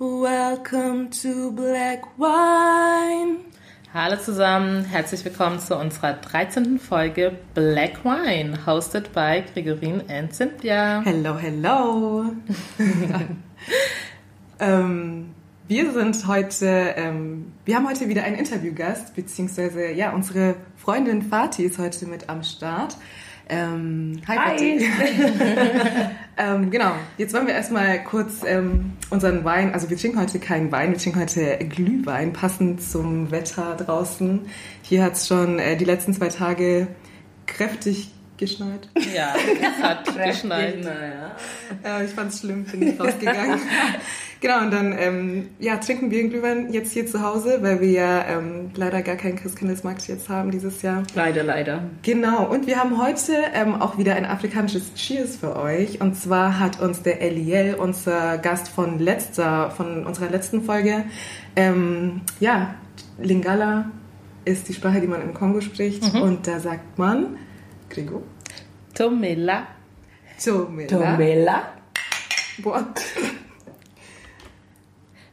Welcome to Black Wine. Hallo zusammen, herzlich willkommen zu unserer 13. Folge Black Wine, hosted by Gregorin and Cynthia. Hello, hello. ähm, wir sind heute, ähm, wir haben heute wieder einen Interviewgast, beziehungsweise ja, unsere Freundin Fatih ist heute mit am Start. Ähm, hi, hi. ähm, genau, jetzt wollen wir erstmal kurz ähm, unseren Wein, also wir trinken heute keinen Wein, wir trinken heute Glühwein, passend zum Wetter draußen. Hier hat es schon äh, die letzten zwei Tage kräftig geschneit. Ja, es hat geschneit. Ja. Äh, ich fand es schlimm, bin ich rausgegangen. genau, und dann ähm, ja, trinken wir einen Glühwein jetzt hier zu Hause, weil wir ja ähm, leider gar keinen Christkindlesmarkt jetzt haben dieses Jahr. Leider, leider. Genau, und wir haben heute ähm, auch wieder ein afrikanisches Cheers für euch. Und zwar hat uns der Eliel, unser Gast von letzter, von unserer letzten Folge, ähm, ja, Lingala ist die Sprache, die man im Kongo spricht. Mhm. Und da sagt man Gregor? Tomela. Tomela. Tomela. Boah.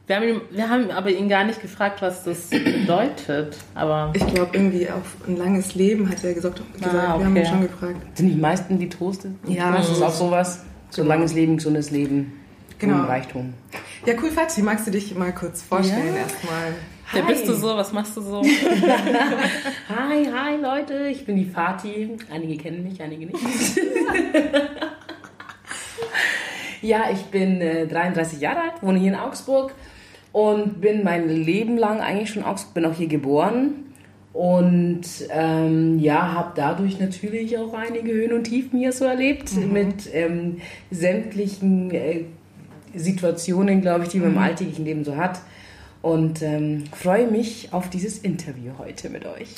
Wir haben, ihn, wir haben aber ihn gar nicht gefragt, was das bedeutet. Aber ich glaube, irgendwie auf ein langes Leben hat er gesagt. gesagt ah, okay. Wir haben ihn schon gefragt. Sind die meisten die Toaste? Ja. Das ist auch sowas. So ein langes Leben, gesundes Leben. Genau. Reichtum. Ja, cool, Fatih. Magst du dich mal kurz vorstellen ja. erstmal? Wer bist du so? Was machst du so? hi, hi Leute, ich bin die Fatih. Einige kennen mich, einige nicht. ja, ich bin äh, 33 Jahre alt, wohne hier in Augsburg und bin mein Leben lang eigentlich schon Augsburg, bin auch hier geboren. Und ähm, ja, habe dadurch natürlich auch einige Höhen und Tiefen hier so erlebt, mhm. mit ähm, sämtlichen äh, Situationen, glaube ich, die man im mhm. alltäglichen Leben so hat und ähm, freue mich auf dieses Interview heute mit euch.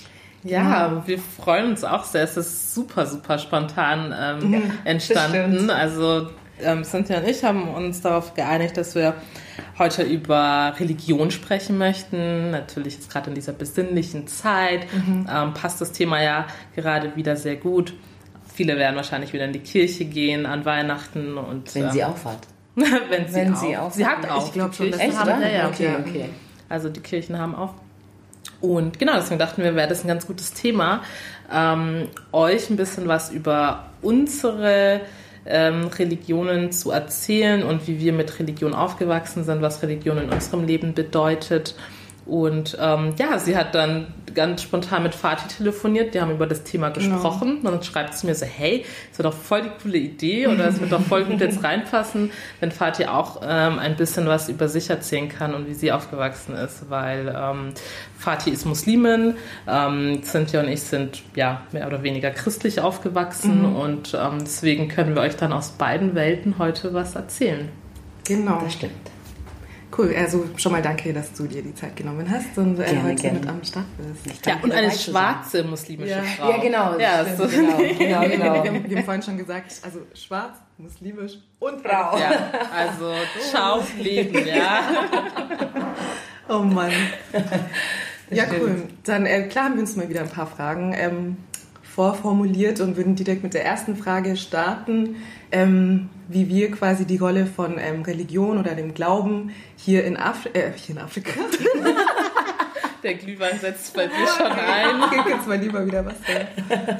Ja, wir freuen uns auch sehr. Es ist super, super spontan ähm, ja, entstanden. Also ähm, Cynthia und ich haben uns darauf geeinigt, dass wir heute über Religion sprechen möchten. Natürlich jetzt gerade in dieser besinnlichen Zeit mhm. ähm, passt das Thema ja gerade wieder sehr gut. Viele werden wahrscheinlich wieder in die Kirche gehen an Weihnachten und wenn ähm, sie auffahrt. wenn sie, wenn auch. sie auch. Sie hat auch. Ich glaube schon, dass Echt, haben, ja, ja, okay, okay. Also die Kirchen haben auch. Und genau, deswegen dachten wir, wäre das ein ganz gutes Thema, ähm, euch ein bisschen was über unsere ähm, Religionen zu erzählen und wie wir mit Religion aufgewachsen sind, was Religion in unserem Leben bedeutet und ähm, ja, sie hat dann ganz spontan mit Fatih telefoniert, die haben über das Thema genau. gesprochen. Genau. Und dann schreibt sie mir so, hey, das wäre doch voll die coole Idee oder es wird doch voll gut jetzt reinpassen, wenn Fatih auch ähm, ein bisschen was über sich erzählen kann und wie sie aufgewachsen ist, weil ähm, Fatih ist Muslimin, ähm, Cynthia und ich sind ja mehr oder weniger christlich aufgewachsen mhm. und ähm, deswegen können wir euch dann aus beiden Welten heute was erzählen. Genau. Das stimmt. Cool, also schon mal danke, dass du dir die Zeit genommen hast und äh, gerne, heute gerne. mit am Start bist. Ja, und eine schwarze muslimische ja. Frau. Ja, genau. Ja, so. genau, genau, genau. Wir, haben, wir haben vorhin schon gesagt, also schwarz, muslimisch und Frau. Ja, also ciao, Leben, ja. oh Mann. Ja, cool. Dann äh, klar haben wir uns mal wieder ein paar Fragen ähm, vorformuliert und würden direkt mit der ersten Frage starten ähm, wie wir quasi die Rolle von ähm, Religion oder dem Glauben hier in, Afri äh, hier in Afrika. Der Glühwein setzt bei dir schon ein. Okay, jetzt mal lieber wieder Wasser.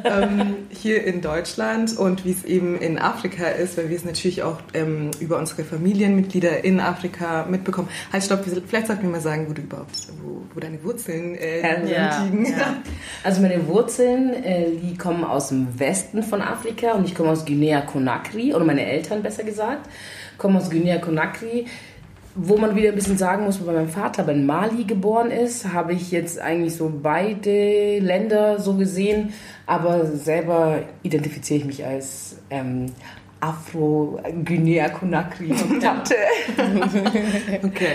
ähm, hier in Deutschland und wie es eben in Afrika ist, weil wir es natürlich auch ähm, über unsere Familienmitglieder in Afrika mitbekommen. Halt, stopp, vielleicht sollten wir mal sagen, wo du überhaupt, wo, wo deine Wurzeln äh, ja, liegen. Ja. Also meine Wurzeln, äh, die kommen aus dem Westen von Afrika und ich komme aus Guinea-Conakry, oder meine Eltern besser gesagt, kommen aus Guinea-Conakry wo man wieder ein bisschen sagen muss, weil mein Vater bei Mali geboren ist, habe ich jetzt eigentlich so beide Länder so gesehen, aber selber identifiziere ich mich als ähm, Afro-Guinea-Conakry-Tante. okay,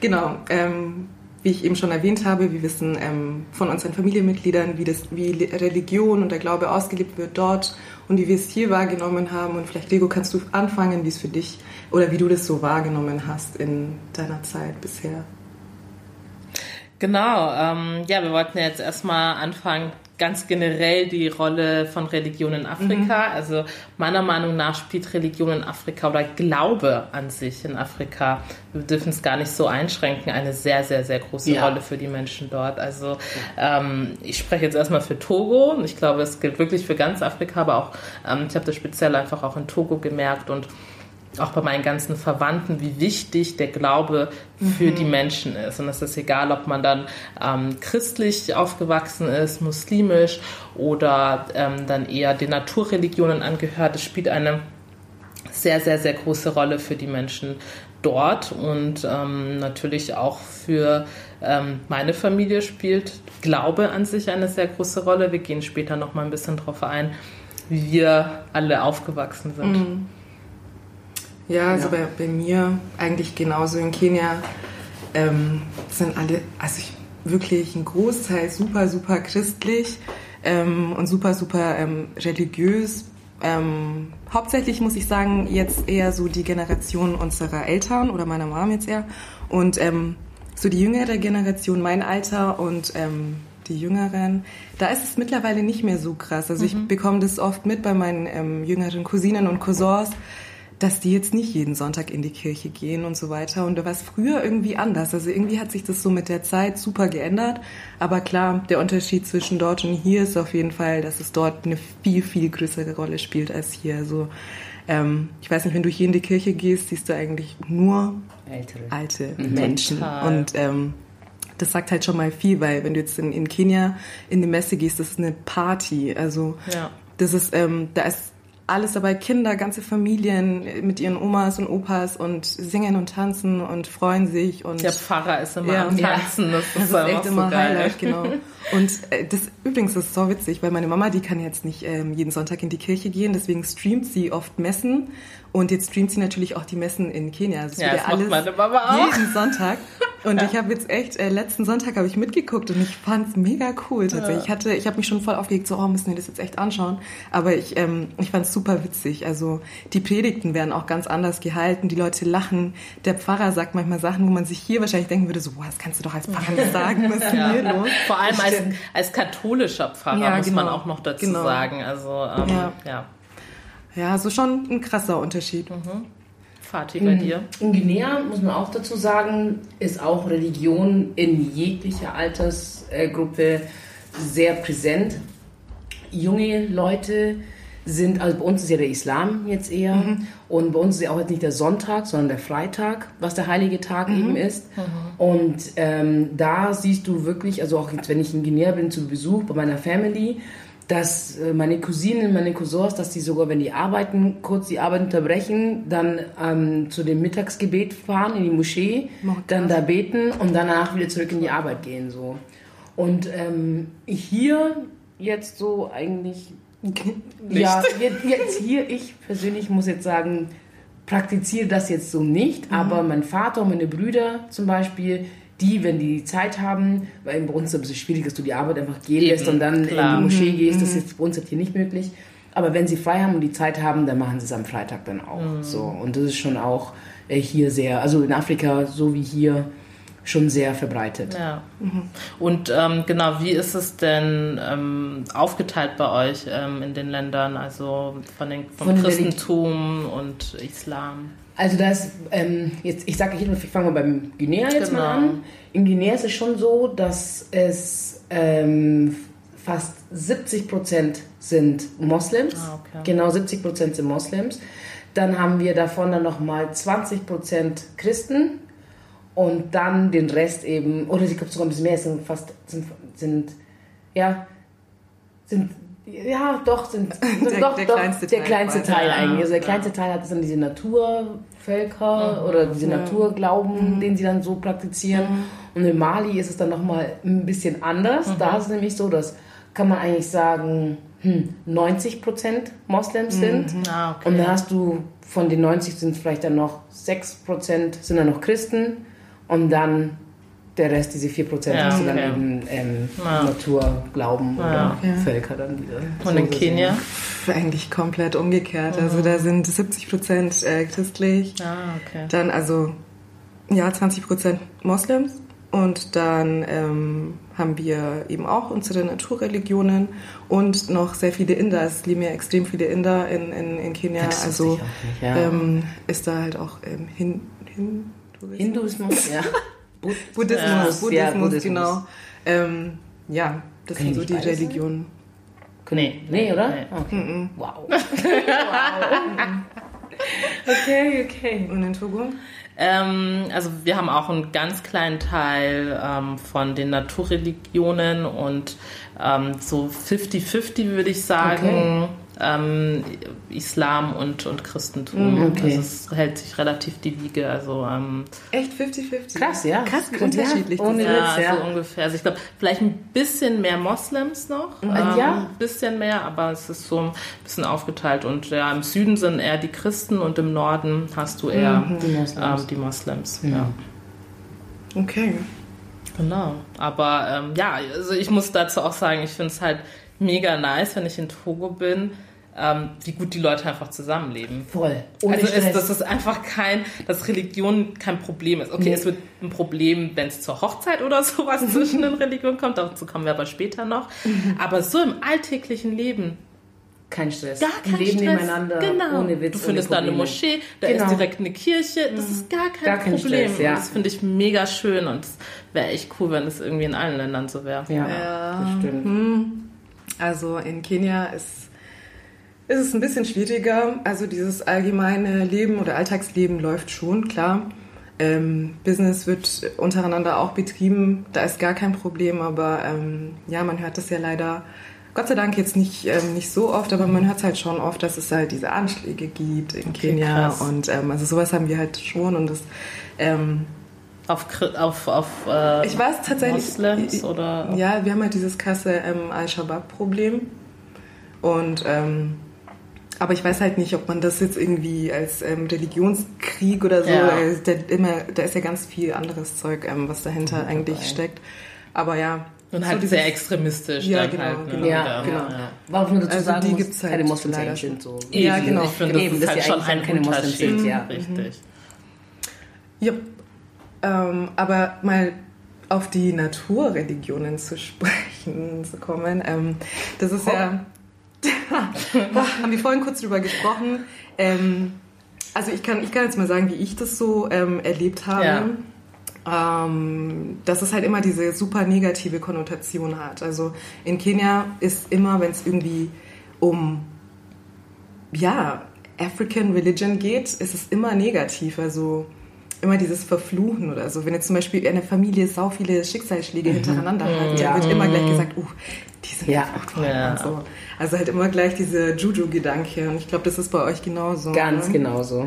genau. Ähm, wie ich eben schon erwähnt habe, wir wissen ähm, von unseren Familienmitgliedern, wie, das, wie Religion und der Glaube ausgelebt wird dort und wie wir es hier wahrgenommen haben. Und vielleicht, Lego, kannst du anfangen, wie es für dich oder wie du das so wahrgenommen hast in deiner Zeit bisher? Genau, ähm, ja, wir wollten jetzt erstmal anfangen, ganz generell die Rolle von Religion in Afrika. Mhm. Also meiner Meinung nach spielt Religion in Afrika oder Glaube an sich in Afrika, wir dürfen es gar nicht so einschränken, eine sehr, sehr, sehr große ja. Rolle für die Menschen dort. Also ähm, ich spreche jetzt erstmal für Togo. Ich glaube, es gilt wirklich für ganz Afrika, aber auch, ähm, ich habe das speziell einfach auch in Togo gemerkt und auch bei meinen ganzen Verwandten, wie wichtig der Glaube für mhm. die Menschen ist. Und es ist egal, ob man dann ähm, christlich aufgewachsen ist, muslimisch oder ähm, dann eher den Naturreligionen angehört. Es spielt eine sehr, sehr, sehr große Rolle für die Menschen dort und ähm, natürlich auch für ähm, meine Familie spielt Glaube an sich eine sehr große Rolle. Wir gehen später noch mal ein bisschen drauf ein, wie wir alle aufgewachsen sind. Mhm. Ja, also ja. Bei, bei mir eigentlich genauso in Kenia ähm, sind alle, also ich, wirklich ein Großteil super, super christlich ähm, und super, super ähm, religiös. Ähm, hauptsächlich muss ich sagen, jetzt eher so die Generation unserer Eltern oder meiner Mom jetzt eher. Und ähm, so die jüngere Generation, mein Alter und ähm, die Jüngeren, da ist es mittlerweile nicht mehr so krass. Also mhm. ich bekomme das oft mit bei meinen ähm, jüngeren Cousinen und Cousins, dass die jetzt nicht jeden Sonntag in die Kirche gehen und so weiter. Und da war es früher irgendwie anders. Also irgendwie hat sich das so mit der Zeit super geändert. Aber klar, der Unterschied zwischen dort und hier ist auf jeden Fall, dass es dort eine viel, viel größere Rolle spielt als hier. Also ähm, ich weiß nicht, wenn du hier in die Kirche gehst, siehst du eigentlich nur Ältere. alte mhm. Menschen. Total. Und ähm, das sagt halt schon mal viel, weil wenn du jetzt in, in Kenia in die Messe gehst, das ist eine Party. Also ja. das ist, ähm, da ist alles dabei, Kinder, ganze Familien mit ihren Omas und Opas und singen und tanzen und freuen sich. Und Der Pfarrer ist immer ja, am Tanzen, das ist, das ist echt so immer geil. Highlight, genau. Und äh, das übrigens ist so witzig, weil meine Mama, die kann jetzt nicht ähm, jeden Sonntag in die Kirche gehen, deswegen streamt sie oft Messen und jetzt streamt sie natürlich auch die Messen in Kenia. Also ja, das alles meine Mama auch. jeden Sonntag. Und ja. ich habe jetzt echt, äh, letzten Sonntag habe ich mitgeguckt und ich fand's mega cool tatsächlich. Ja. Ich hatte, ich habe mich schon voll aufgeregt, so, oh, müssen wir das jetzt echt anschauen. Aber ich, ähm, ich fand's super witzig. Also die Predigten werden auch ganz anders gehalten, die Leute lachen. Der Pfarrer sagt manchmal Sachen, wo man sich hier wahrscheinlich denken würde, so, boah, das kannst du doch als Pfarrer nicht sagen, was ist ja. hier los? Vor allem als, als katholischer Pfarrer ja, muss genau. man auch noch dazu genau. sagen. Also ähm, ja. ja. Ja, so schon ein krasser Unterschied. Mhm. Fatih, bei dir? In Guinea, muss man auch dazu sagen, ist auch Religion in jeglicher Altersgruppe sehr präsent. Junge Leute sind, also bei uns ist ja der Islam jetzt eher mhm. und bei uns ist ja auch jetzt nicht der Sonntag, sondern der Freitag, was der heilige Tag mhm. eben ist. Mhm. Und ähm, da siehst du wirklich, also auch jetzt, wenn ich in Guinea bin zu Besuch bei meiner Family, dass äh, meine Cousinen, meine Cousins, dass die sogar, wenn die arbeiten, kurz die Arbeit unterbrechen, dann ähm, zu dem Mittagsgebet fahren in die Moschee, dann da beten und danach wieder zurück in die Arbeit gehen. So. Und ähm, hier jetzt so eigentlich, Nicht. ja, jetzt, jetzt hier, ich persönlich muss jetzt sagen, praktiziere das jetzt so nicht, mhm. aber mein Vater und meine Brüder zum Beispiel, die, wenn die Zeit haben, weil bei uns ist es ein bisschen schwierig, dass du die Arbeit einfach gehen Eben, lässt und dann klar. in die Moschee mhm. gehst, das mhm. ist bei uns halt hier nicht möglich. Aber wenn sie frei haben und die Zeit haben, dann machen sie es am Freitag dann auch. Mhm. So. Und das ist schon auch äh, hier sehr, also in Afrika, so wie hier, schon sehr verbreitet. Ja. Mhm. Und ähm, genau, wie ist es denn ähm, aufgeteilt bei euch ähm, in den Ländern, also von den, vom von Christentum und Islam? Also das, ähm, jetzt, ich sage, ich fange mal beim Guinea jetzt genau. mal an. In Guinea ist es schon so, dass es ähm, fast 70 Prozent sind Moslems. Ah, okay. Genau 70 Prozent sind Moslems. Dann haben wir davon dann nochmal 20 Prozent Christen und dann den Rest eben, oder ich glaube sogar ein bisschen mehr, es sind fast, sind, sind ja, sind ja, doch, sind, sind der, doch, der, doch, kleinste der kleinste Teil, ja, eigentlich. Also der kleinste Teil hat dann diese Naturvölker mhm, oder diese ja. Naturglauben, mhm. den sie dann so praktizieren. Mhm. Und in Mali ist es dann nochmal ein bisschen anders. Da mhm. ist es nämlich so, dass kann man eigentlich sagen, hm, 90 Prozent Moslems mhm. sind. Ah, okay. Und dann hast du von den 90 sind vielleicht dann noch 6 Prozent sind dann noch Christen. Und dann der Rest, diese 4%, ja, hast du dann eben ähm, ja. Naturglauben ja. oder Völker dann wieder. Und so in Kenia? Eigentlich komplett umgekehrt. Mhm. Also da sind 70% äh, christlich. Ah, okay. Dann also, ja, 20% Moslems Und dann ähm, haben wir eben auch unsere Naturreligionen und noch sehr viele Inder. Es leben ja extrem viele Inder in, in, in Kenia. Das also nicht, ja. ähm, ist da halt auch ähm, Hin, Hinduismus. Hinduismus, ja. Bud- Buddhismus, Buddhismus, ja, Buddhismus. genau. Ähm, ja, das Können sind so die? Religionen. Nee. Nee, oder? Nee. Okay. Wow. wow. okay, okay. Und in Togo? Ähm, also wir haben auch einen ganz kleinen Teil ähm, von den Naturreligionen und ähm, so 50-50 würde ich sagen. Ähm, Islam und, und Christentum. Mm, okay. Also es hält sich relativ die Wiege. Also ähm, Echt 50-50? Krass, ja. Krass, ja, unterschiedlich das ohne ist. ja, Witz, ja. so ungefähr. Also ich glaube, vielleicht ein bisschen mehr Moslems noch. Ähm, ja. Ein bisschen mehr, aber es ist so ein bisschen aufgeteilt. Und ja, im Süden sind eher die Christen und im Norden hast du eher Die Moslems. ähm, die Moslems. Ja. Okay. Genau. Aber ähm, ja, also ich muss dazu auch sagen, ich finde es halt mega nice, wenn ich in Togo bin, ähm, wie gut die Leute einfach zusammenleben. Voll. Ohne also ist, das ist einfach kein, dass Religion kein Problem ist. Okay, Nee. es wird ein Problem, wenn es zur Hochzeit oder sowas zwischen den Religionen kommt, dazu kommen wir aber später noch. Aber so im alltäglichen Leben, Kein Stress. gar kein Die leben Stress. nebeneinander. Genau. Ohne Witz. du findest da eine. Moschee, da Genau. ist direkt eine Kirche. Das ist gar kein, Gar kein Problem. Stress, ja. Und Das finde ich mega schön und es wäre echt cool, wenn es irgendwie in allen Ländern so wäre. Ja, Ja. das stimmt. Also in Kenia ist, ist es ein bisschen schwieriger. Also dieses allgemeine Leben oder Alltagsleben läuft schon, klar. Ähm, Business wird untereinander auch betrieben, da ist gar kein Problem, aber ähm, ja, man hört das ja leider, Gott sei Dank jetzt nicht, ähm, nicht so oft, aber man hört es halt schon oft, dass es halt diese Anschläge gibt in Kenia krass. und ähm, also sowas haben wir halt schon und das ähm, Auf, auf, auf äh, ich weiß tatsächlich. Moslems oder Ja, wir haben halt dieses krasse ähm, Al-Shabaab-Problem. Und ähm, aber ich weiß halt nicht, ob man das jetzt irgendwie als ähm, Religionskrieg oder so, Ja. äh, da, immer, da ist ja ganz viel anderes Zeug, ähm, was dahinter eigentlich dabei. steckt. Aber ja. Und so halt dieses- sehr extremistisch. Ja, genau, halt, ne? genau. Ja, genau. Ja. War auch nur dazu Also sagen, die muss, gibt's halt keine Moslems leider sind. So. Ja, Eben, genau, Ich finde, genau. das Eben, ist dass halt die schon ein keine Moslems sind, ja. Richtig. Ja, ähm, aber mal auf die Naturreligionen zu sprechen zu kommen, ähm, das ist ja, haben wir vorhin kurz drüber gesprochen. Ähm, also ich kann, ich kann jetzt mal sagen, wie ich das so ähm, erlebt habe. Ähm, dass es halt immer diese super negative Konnotation hat. Also in Kenia ist immer, wenn es irgendwie um ja, African Religion geht, ist es immer negativ. Also immer dieses Verfluchen oder so. Wenn jetzt zum Beispiel eine Familie sau viele Schicksalsschläge hintereinander hat, dann Ja. wird immer gleich gesagt, uh, die sind Ja. verflucht worden Ja. und so. Also halt immer gleich diese Juju-Gedanke. Und ich glaube, das ist bei euch genauso. Ganz ne? genauso.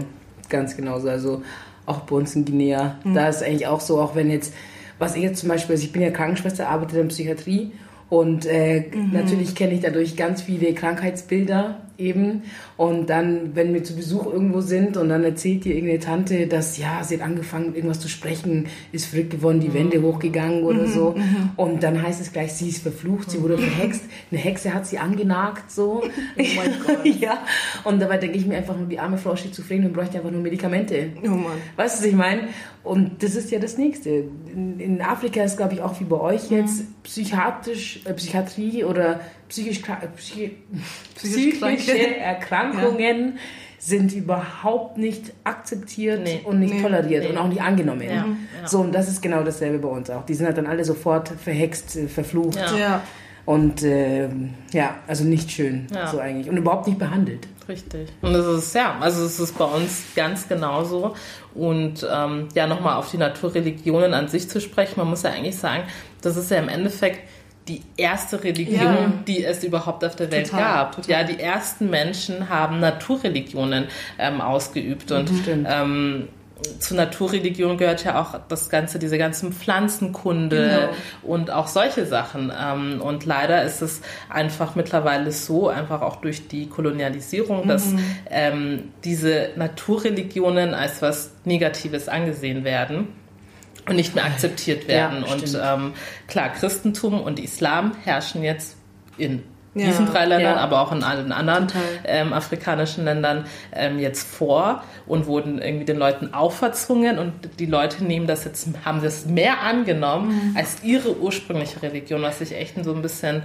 Ganz genauso. Also auch bei uns in Guinea. Da ist eigentlich auch so, auch wenn jetzt, was ich jetzt zum Beispiel, also ich bin ja Krankenschwester, arbeite in der Psychiatrie und äh, natürlich kenne ich dadurch ganz viele Krankheitsbilder eben. Und dann, wenn wir zu Besuch irgendwo sind und dann erzählt dir irgendeine Tante, dass ja, sie hat angefangen, irgendwas zu sprechen, ist verrückt geworden, die Wände hochgegangen oder so. Und dann heißt es gleich, sie ist verflucht, sie wurde verhext, eine Hexe hat sie angenagt, so. Oh mein Gott. ja. Und dabei denke ich mir einfach nur, die arme Frau schizophren und bräuchte einfach nur Medikamente. Oh Mann. Weißt du, was ich meine? Und das ist ja das Nächste. In, in Afrika ist, glaube ich, auch wie bei euch jetzt psychiatrisch, äh, Psychiatrie oder psychisch, psychi Psychisch psychische. Erkrankungen sind überhaupt nicht akzeptiert Nee. und nicht Nee. toleriert Nee. und auch nicht angenommen. Ja, ja. So, und das ist genau dasselbe bei uns auch. Die sind halt dann alle sofort verhext, äh, verflucht. Ja. Ja. Und ähm, ja, also nicht schön, Ja. so eigentlich. Und überhaupt nicht behandelt. Richtig. Und das ist, ja, also es ist bei uns ganz genauso. Und ähm, ja, nochmal auf die Naturreligionen an sich zu sprechen, man muss ja eigentlich sagen, das ist ja im Endeffekt die erste Religion, Ja. die es überhaupt auf der Welt Total, gab. total. Ja, die ersten Menschen haben Naturreligionen ähm, ausgeübt. Und Stimmt. ähm, zur Naturreligion gehört ja auch das ganze, diese ganzen Pflanzenkunde und auch solche Sachen. Ähm, und leider ist es einfach mittlerweile so, einfach auch durch die Kolonialisierung, dass ähm, diese Naturreligionen als was Negatives angesehen werden und nicht mehr akzeptiert werden. Ja, und ähm, klar, Christentum und Islam herrschen jetzt in ja. diesen drei Ländern, ja. aber auch in allen anderen ähm, afrikanischen Ländern ähm, jetzt vor und wurden irgendwie den Leuten auferzwungen und die Leute nehmen das jetzt, haben das mehr angenommen mhm. als ihre ursprüngliche Religion, was ich echt so ein bisschen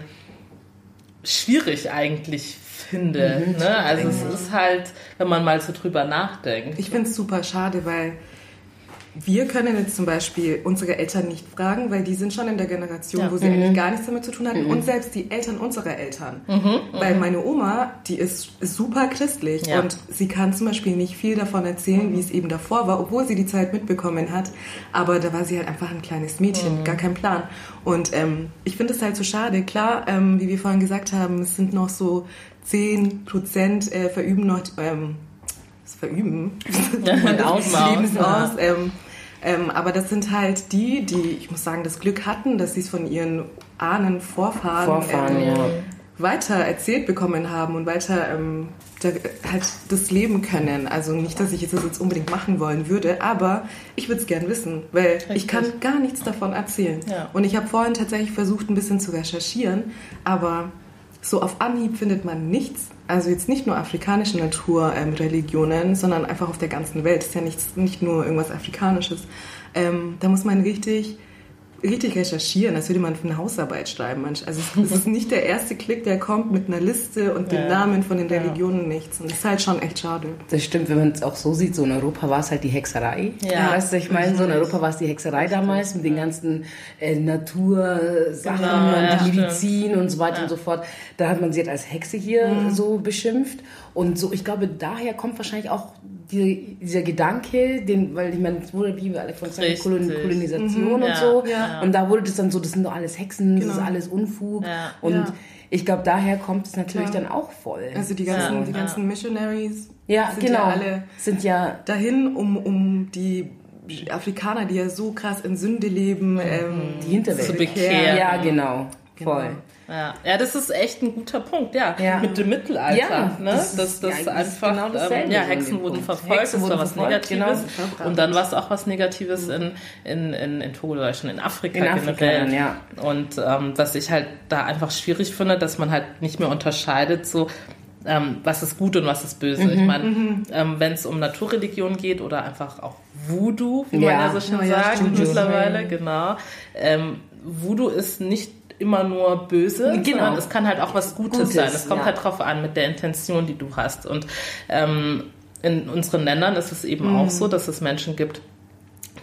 schwierig eigentlich finde. Mhm, ne? Also es ist halt, wenn man mal so drüber nachdenkt. Ich finde es super schade, weil wir können jetzt zum Beispiel unsere Eltern nicht fragen, weil die sind schon in der Generation, ja. wo sie mhm. eigentlich gar nichts damit zu tun hatten. Mhm. Und selbst die Eltern unserer Eltern. Mhm. mhm. Weil meine Oma, die ist super christlich ja. und sie kann zum Beispiel nicht viel davon erzählen, wie es eben davor war, obwohl sie die Zeit mitbekommen hat. Aber da war sie halt einfach ein kleines Mädchen, mhm. gar kein Plan. Und ähm, ich finde es halt so schade. Klar, ähm, wie wir vorhin gesagt haben, es sind noch so 10 Prozent äh, verüben noch. Ähm, verüben. Ja, Lebens aus. Ähm, ähm, aber das sind halt die, die, ich muss sagen, das Glück hatten, dass sie es von ihren Ahnen, Vorfahren, Vorfahren ähm, ja. weiter erzählt bekommen haben und weiter ähm, da, halt das leben können. Also nicht, dass ich das jetzt unbedingt machen wollen würde, aber ich würde es gern wissen, weil Richtig. ich kann gar nichts davon erzählen. Ja. Und ich habe vorhin tatsächlich versucht, ein bisschen zu recherchieren, aber so auf Anhieb findet man nichts. Also jetzt nicht nur afrikanische Naturreligionen, ähm, sondern einfach auf der ganzen Welt. Das ist ja nicht, nicht nur irgendwas Afrikanisches. Ähm, da muss man richtig richtig recherchieren, als würde man für eine Hausarbeit schreiben. Also es, ist nicht der erste Klick, der kommt mit einer Liste und ja. den Namen von den Religionen ja. nichts. Und das ist halt schon echt schade. Das stimmt, wenn man es auch so sieht, so in Europa war es halt die Hexerei. Ja. Weißt du, ich meine, so in Europa war es die Hexerei damals mit den ganzen äh, Natursachen genau, und Medizin stimmt. und so weiter und so fort. Da hat man sie halt als Hexe hier mhm. so beschimpft. Und so, ich glaube, daher kommt wahrscheinlich auch die, dieser Gedanke, den, weil ich meine, es wurde, wie wir alle von sagen, Kolon, Kolonisation mhm, und ja, so. Ja. Und da wurde das dann so, das sind doch alles Hexen, genau. das ist genau. alles Unfug. Ja. Und ich glaube, daher kommt es natürlich dann auch voll. Also die ganzen, die ganzen Missionaries ja, sind genau. ja alle sind ja dahin, um, um die Afrikaner, die ja so krass in Sünde leben, ähm, die Hinterwelt zu bekehren. Ja, genau. Genau. Voll. Ja. ja, das ist echt ein guter Punkt, ja. ja. Mit dem Mittelalter, ja, ne? Das, das, das ja, einfach, genau ähm, ja, Hexen wurden verfolgt, Hexen das war was verfolgt, Negatives. Genau. Und dann war es auch was Negatives in, in, in, in Togo, schon in Afrika in generell. Afrika, ja. Und ähm, was ich halt da einfach schwierig finde, dass man halt nicht mehr unterscheidet, so, ähm, was ist gut und was ist böse. Mhm, ich meine, mhm. ähm, wenn es um Naturreligion geht oder einfach auch Voodoo, wie ja. man ja so schön ja, sagt mittlerweile, genau. Ähm, Voodoo ist nicht immer nur böse, genau. es kann halt auch was Gutes, Gutes sein. Es kommt ja. halt drauf an mit der Intention, die du hast. Und ähm, in unseren Ländern ist es eben mhm. auch so, dass es Menschen gibt,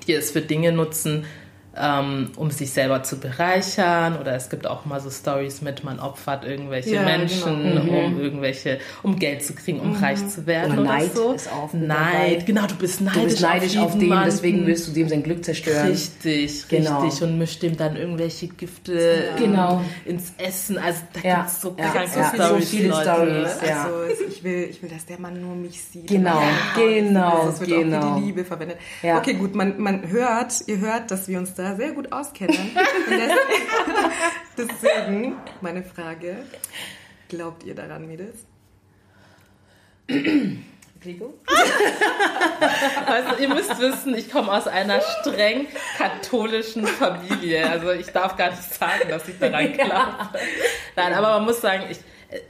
die es für Dinge nutzen, um sich selber zu bereichern oder es gibt auch mal so Stories mit, man opfert irgendwelche ja, Menschen, genau. um mhm. irgendwelche, um Geld zu kriegen, um mhm. reich zu werden oder, oder Neid so. Ist auch Neid, genau, du bist neidisch, du bist neidisch auf, auf den, Mann. deswegen willst du dem sein Glück zerstören. Richtig, genau. richtig und mischt dem dann irgendwelche Gifte ja. genau. ins Essen. Also da ja. gibt es so kranke ja. Stories, so viele Leute. Stories. Ja. Also ich will, ich will, dass der Mann nur mich sieht. Genau, genau, das wird genau. auch für die Liebe verwendet. Okay, gut, man, man hört, ihr hört, dass wir uns da sehr gut auskennen. Deswegen meine Frage: Glaubt ihr daran, Mädels? Rico? also, ihr müsst wissen, ich komme aus einer streng katholischen Familie. Also ich darf gar nicht sagen, dass ich daran glaube. Nein, aber man muss sagen, ich,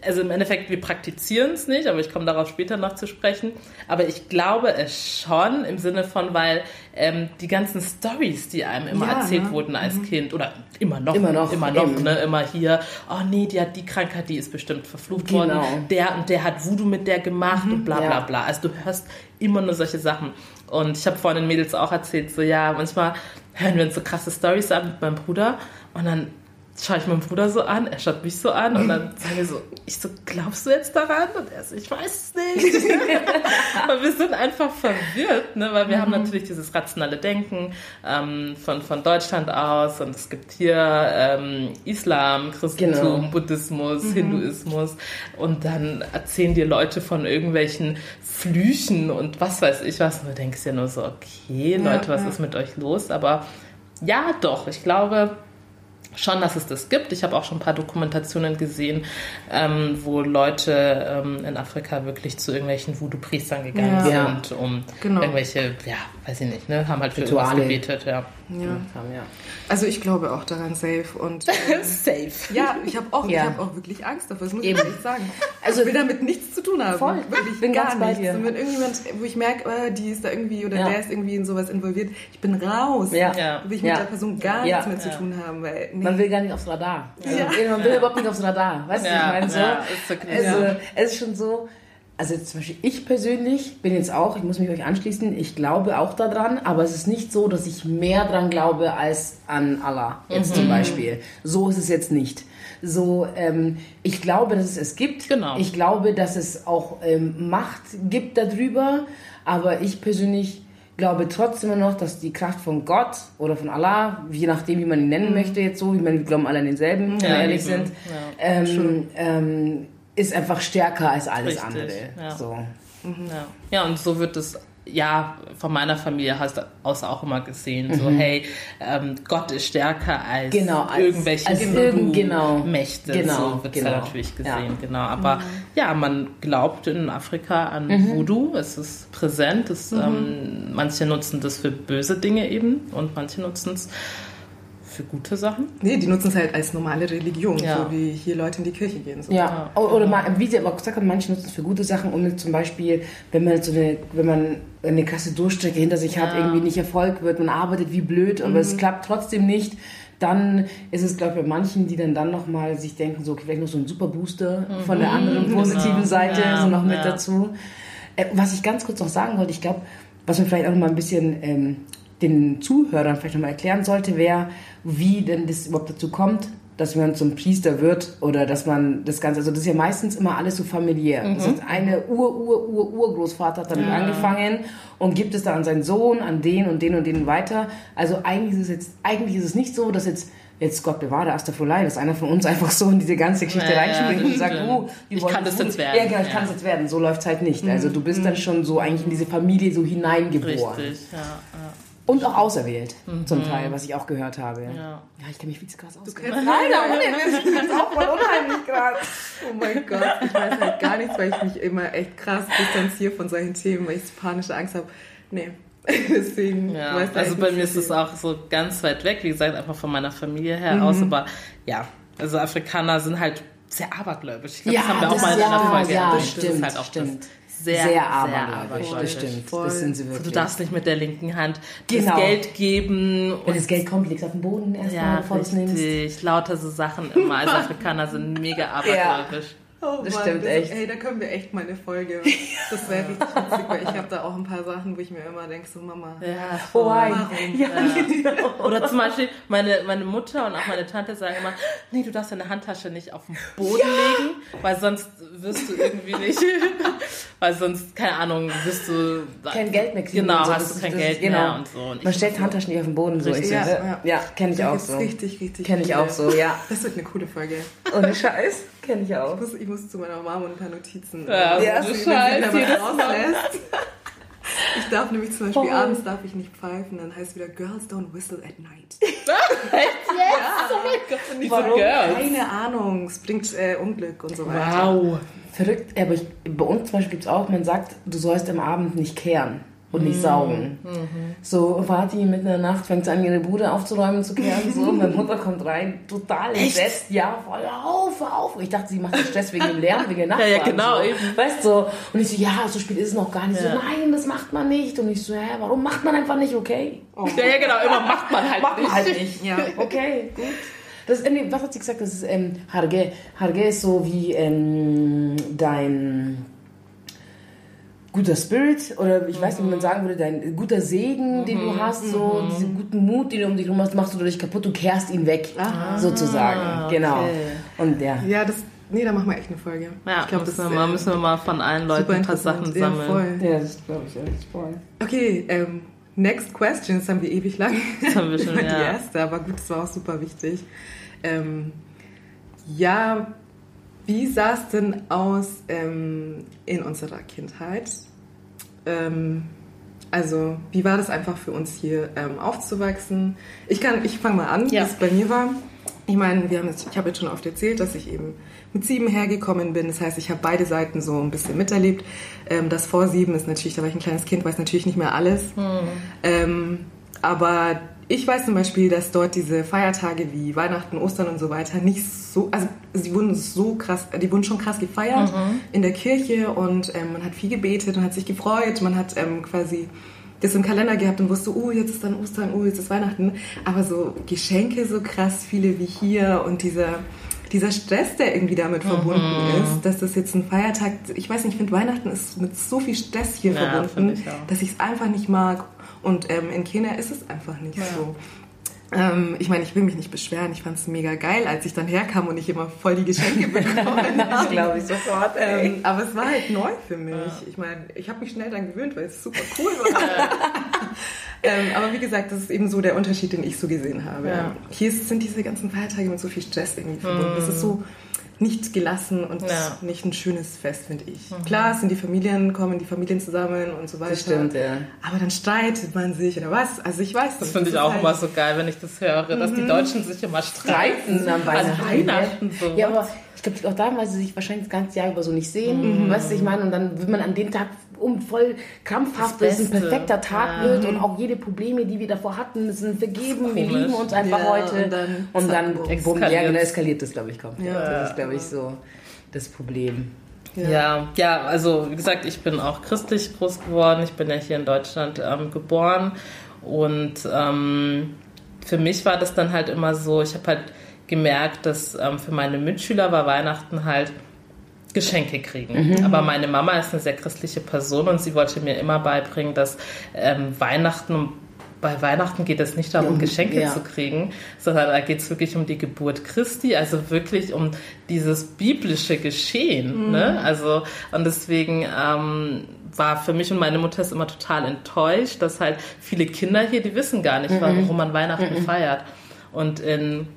also im Endeffekt, wir praktizieren es nicht, aber ich komme darauf später noch zu sprechen. Aber ich glaube es schon im Sinne von, weil ähm, die ganzen Stories, die einem immer ja, erzählt ne? wurden als mhm. Kind oder immer noch, immer noch, immer noch, ne, immer hier, oh nee, die hat die Krankheit, die ist bestimmt verflucht genau. worden. Der und der hat Voodoo mit der gemacht mhm, und bla bla ja. bla. Also du hörst immer nur solche Sachen. Und ich habe vorhin den Mädels auch erzählt, so ja, manchmal hören wir uns so krasse Stories an mit meinem Bruder und dann schaue ich meinen Bruder so an, er schaut mich so an und dann sagen wir so, ich so, glaubst du jetzt daran? Und er so, ich weiß es nicht. und wir sind einfach verwirrt, ne? weil wir mhm. haben natürlich dieses rationale Denken ähm, von, von Deutschland aus und es gibt hier ähm, Islam, Christentum, genau. Buddhismus, mhm. Hinduismus und dann erzählen dir Leute von irgendwelchen Flüchen und was weiß ich was und du denkst ja nur so, okay, Leute, ja, was ja. ist mit euch los? Aber ja, doch, ich glaube, schon, dass es das gibt. Ich habe auch schon ein paar Dokumentationen gesehen, ähm, wo Leute ähm, in Afrika wirklich zu irgendwelchen Voodoo-Priestern gegangen Ja. sind, um Genau. irgendwelche, ja, weiß ich nicht, ne, haben halt für Rituale. gebetet, ja. Ja. ja. Also ich glaube auch daran safe und ähm, Safe. ja, ich habe auch, Ja. ich hab auch wirklich Angst davor, das muss Eben. ich ehrlich sagen. Also- ich will damit nichts zu tun haben. Voll. Wirklich Bin gar ganz bei nichts. dir. Und wenn irgendjemand, wo ich merke, äh, die ist da irgendwie oder Ja. der ist irgendwie in sowas involviert, ich bin raus. Ja. Ja. Will ich mit Ja. der Person gar Ja. nichts mehr zu Ja. tun haben, weil nee. Man will gar nicht aufs Radar. Also, Ja. Man will überhaupt nicht aufs Radar. Weißt du, ich meine? So, ja, ist wirklich- also, ja. Es ist schon so. Also zum Beispiel ich persönlich bin jetzt auch, ich muss mich euch anschließen, ich glaube auch daran, aber es ist nicht so, dass ich mehr dran glaube als an Allah jetzt Mhm. zum Beispiel. So ist es jetzt nicht. So, ähm, ich glaube, dass es es gibt. Genau. Ich glaube, dass es auch ähm, Macht gibt darüber, aber ich persönlich glaube trotzdem noch, dass die Kraft von Gott oder von Allah, je nachdem, wie man ihn nennen möchte, jetzt so, wie man wir glauben alle an denselben, wenn Ja, wir ehrlich eben. sind, Ja. ähm, ist einfach stärker als alles Richtig, andere. ja. So. Ja. ja, und so wird es ja von meiner Familie hast- aus auch immer gesehen. So, hey, ähm, Gott ist stärker als Mhm. Genau, als- irgendwelche als irgend- genau. Mächte. Genau, so wird es genau. ja natürlich gesehen. Ja. Mhm. Genau. Aber ja, man glaubt in Afrika an Voodoo. Es ist präsent. Es, Mhm. ähm, manche nutzen das für böse Dinge eben und manche nutzen es für gute Sachen. Nee, die nutzen es halt als normale Religion, Ja. so wie hier Leute in die Kirche gehen. So. Ja, oder mal, wie sie aber auch gesagt haben, manche nutzen es für gute Sachen, um zum Beispiel, wenn man so eine, wenn man eine krasse Durchstrecke hinter sich hat, Ja. irgendwie nicht Erfolg wird, man arbeitet wie blöd, aber es klappt trotzdem nicht, dann ist es, glaube ich, bei manchen, die dann dann nochmal sich denken, so, okay, vielleicht noch so ein super Booster von der anderen positiven Genau. Seite, Ja, so noch mit ja. dazu. Äh, was ich ganz kurz noch sagen wollte, ich glaube, was man vielleicht auch noch mal ein bisschen ähm, den Zuhörern vielleicht noch mal erklären sollte, wäre, wie denn das überhaupt dazu kommt, dass man zum Priester wird oder dass man das Ganze, also das ist ja meistens immer alles so familiär. Das Mhm. heißt, eine Ur, Ur, Ur, Urgroßvater hat damit angefangen und gibt es dann an seinen Sohn, an den und den und den weiter. Also eigentlich ist es jetzt, eigentlich ist es nicht so, dass jetzt jetzt Gott bewahre Astafurlei, dass einer von uns einfach so in diese ganze Geschichte Ja, ja, reinspringt und das sagt, oh, Ich kann das jetzt werden. Ja, genau, ich Ja. kann das jetzt werden. So läuft es halt nicht. Also du bist dann schon so eigentlich in diese Familie so hineingeboren. Richtig, ja. Und auch auserwählt, zum Teil, was ich auch gehört habe. ja. ja. Ich kenne mich viel zu krass aus. kennst- Alter, ohne das ist auch voll unheimlich gerade. Oh mein Gott, ich weiß halt gar nichts, weil ich mich immer echt krass distanziere von solchen Themen, weil ich so panische Angst habe. Nee, deswegen. Ja, weiß ich also nicht bei so mir ist es auch so ganz weit weg, wie gesagt, einfach von meiner Familie her Mhm. aus. Aber ja, also Afrikaner sind halt sehr abergläubisch. Ich glaube, Ja, das haben wir auch mal in ja, einer Folge ja, erwähnt. Das stimmt, ist halt auch stimmt. das sehr, Sehr abergläubisch, das abergläubisch. stimmt. Voll. Das sind sie wirklich. Du darfst nicht mit der linken Hand Genau. das Geld geben. Wenn das Geld kommt, legst du auf den Boden erstmal, ja, bevor du es nimmst. richtig. Lauter so Sachen immer. Also Afrikaner sind mega abergläubisch. Oh Das Mann, stimmt echt. Ey, da können wir echt mal eine Folge. Das wäre richtig witzig, weil ich habe da auch ein paar Sachen, wo ich mir immer denke, so Mama. Ja, Oh. Warum? Ja, genau. Oder zum Beispiel, meine, meine Mutter und auch meine Tante sagen immer, nee, du darfst deine Handtasche nicht auf den Boden legen, weil sonst wirst du irgendwie nicht, weil sonst, keine Ahnung, wirst du... Kein Geld mehr kriegen. Genau, und so. hast Das- du kein das- Geld genau. mehr und so. Und Man stellt so- Handtaschen nicht auf den Boden. So. Richtig. Ich Ja, so, ja. ja, kenne ich auch so. richtig, richtig. Kenne ich auch so, ja. Das wird eine coole Folge. Ohne Scheiß. Kenne ich auch. Ich muss, ich muss zu meiner Mama und ein paar Notizen. Ja, Ja, so sie- scheiß, wenn sie jedes da was rauslässt. Ich darf nämlich zum Beispiel Oh. abends darf ich nicht pfeifen, dann heißt es wieder Girls don't whistle at night. Oh mein Gott, diese Warum? Girls. Keine Ahnung, es bringt äh, Unglück und so weiter. Wow. Verrückt, aber ich, bei uns zum Beispiel gibt es auch, man sagt, du sollst am Abend nicht kehren und nicht saugen. So, Vati mitten in der Nacht fängt sie an, ihre Bude aufzuräumen, zu kehren, so, und meine Mutter kommt rein, total entsetzt, ja, voll auf, auf. Ich dachte, sie macht den Stress wegen dem Lärm, wegen der Nachbarn. Ja, ja, genau, so. eben. Weißt du, so. und ich so, ja, so spät ist es noch gar nicht. Ja. So, nein, das macht man nicht. Und ich so, hä, warum macht man einfach nicht, okay? Oh. Ja, ja, genau, immer macht man halt Macht nicht. man halt nicht. Ja. Okay, gut. Das, äh, nee, was hat sie gesagt? Das ist ähm, Harge. Harge ist so wie ähm, dein guter Spirit oder ich weiß nicht, wie man sagen würde, dein guter Segen, den du hast, so diesen guten Mut, den du um dich herum hast, machst du dadurch kaputt, du kehrst ihn weg, sozusagen. Genau. okay. Und ja. Ja, das. Nee, da machen wir echt eine Folge. Ja, ich glaube, das müssen, wir mal, äh, müssen wir mal von allen Leuten super ein. Sachen Ja, sammeln. voll. Ja, das glaube ich echt voll. Okay, ähm, next question. Das haben wir ewig lang. Das haben wir schon, Das war die ja. erste, aber gut, das war auch super wichtig. Ähm, ja, wie sah es denn aus ähm, in unserer Kindheit? Ähm, also, wie war das einfach für uns hier ähm, aufzuwachsen? Ich kann, ich fange mal an, Ja. wie es bei mir war. ich meine, wir haben jetzt, ich habe jetzt schon oft erzählt, dass ich eben mit sieben hergekommen bin. Das heißt, ich habe beide Seiten so ein bisschen miterlebt. Ähm, das vor sieben ist natürlich, da war ich ein kleines Kind, weiß natürlich nicht mehr alles. Mhm. Ähm, aber ich weiß zum Beispiel, dass dort diese Feiertage wie Weihnachten, Ostern und so weiter nicht so, also sie wurden so krass, die wurden schon krass gefeiert mhm. in der Kirche und ähm, man hat viel gebetet und hat sich gefreut. Man hat ähm, quasi das im Kalender gehabt und wusste, oh, jetzt ist dann Ostern, oh, jetzt ist Weihnachten. Aber so Geschenke so krass viele wie hier und dieser, dieser Stress, der irgendwie damit mhm. verbunden ist, dass das jetzt ein Feiertag, ich weiß nicht, ich finde Weihnachten ist mit so viel Stress hier ja, verbunden, ich dass ich es einfach nicht mag. Und ähm, in Kenia ist es einfach nicht ja. so. Ähm, ich meine, ich will mich nicht beschweren. Ich fand es mega geil, als ich dann herkam und ich immer voll die Geschenke bekommen habe. das glaube ich sofort. Ähm, aber es war halt neu für mich. Ja. Ich meine, ich habe mich schnell dann gewöhnt, weil es super cool war. ähm, aber wie gesagt, das ist eben so der Unterschied, den ich so gesehen habe. Ja. Hier sind diese ganzen Feiertage mit so viel Stress irgendwie verbunden. Das ist so nicht gelassen und ja. nicht ein schönes Fest, finde ich. Mhm. Klar, sind die Familien, kommen die Familien zusammen und so weiter. Das stimmt, ja. Aber dann streitet man sich oder was? Also ich weiß Das finde ich auch halt immer so geil, wenn ich das höre, dass die mhm. Deutschen sich immer streiten. An Weihnachten. Weihnachten so. Ja, aber ich glaube, auch da, weil sie sich wahrscheinlich das ganze Jahr über so nicht sehen. Mhm. Weißt du, ich meine, und dann will man an dem Tag um voll krampfhaft, dass es ein perfekter Tag ja. wird und auch jede Probleme, die wir davor hatten, sind vergeben. Wir lieben uns einfach ja, heute. Und dann, und dann bumm, ja, genau, eskaliert das, glaube ich, kommt. Ja. Das ist, glaube ich, so das Problem. Ja. ja. ja, also wie gesagt, ich bin auch christlich groß geworden. Ich bin ja hier in Deutschland ähm, geboren und ähm, für mich war das dann halt immer so, ich habe halt gemerkt, dass ähm, für meine Mitschüler war Weihnachten halt Geschenke kriegen. Mhm. Aber meine Mama ist eine sehr christliche Person und sie wollte mir immer beibringen, dass ähm, Weihnachten bei Weihnachten geht es nicht darum, Geschenke ja. zu kriegen, sondern da geht es wirklich um die Geburt Christi, also wirklich um dieses biblische Geschehen. Mhm. Ne? Also, und deswegen ähm, war für mich und meine Mutter ist immer total enttäuscht, dass halt viele Kinder hier, die wissen gar nicht, mhm. warum man Weihnachten mhm. feiert. Und in,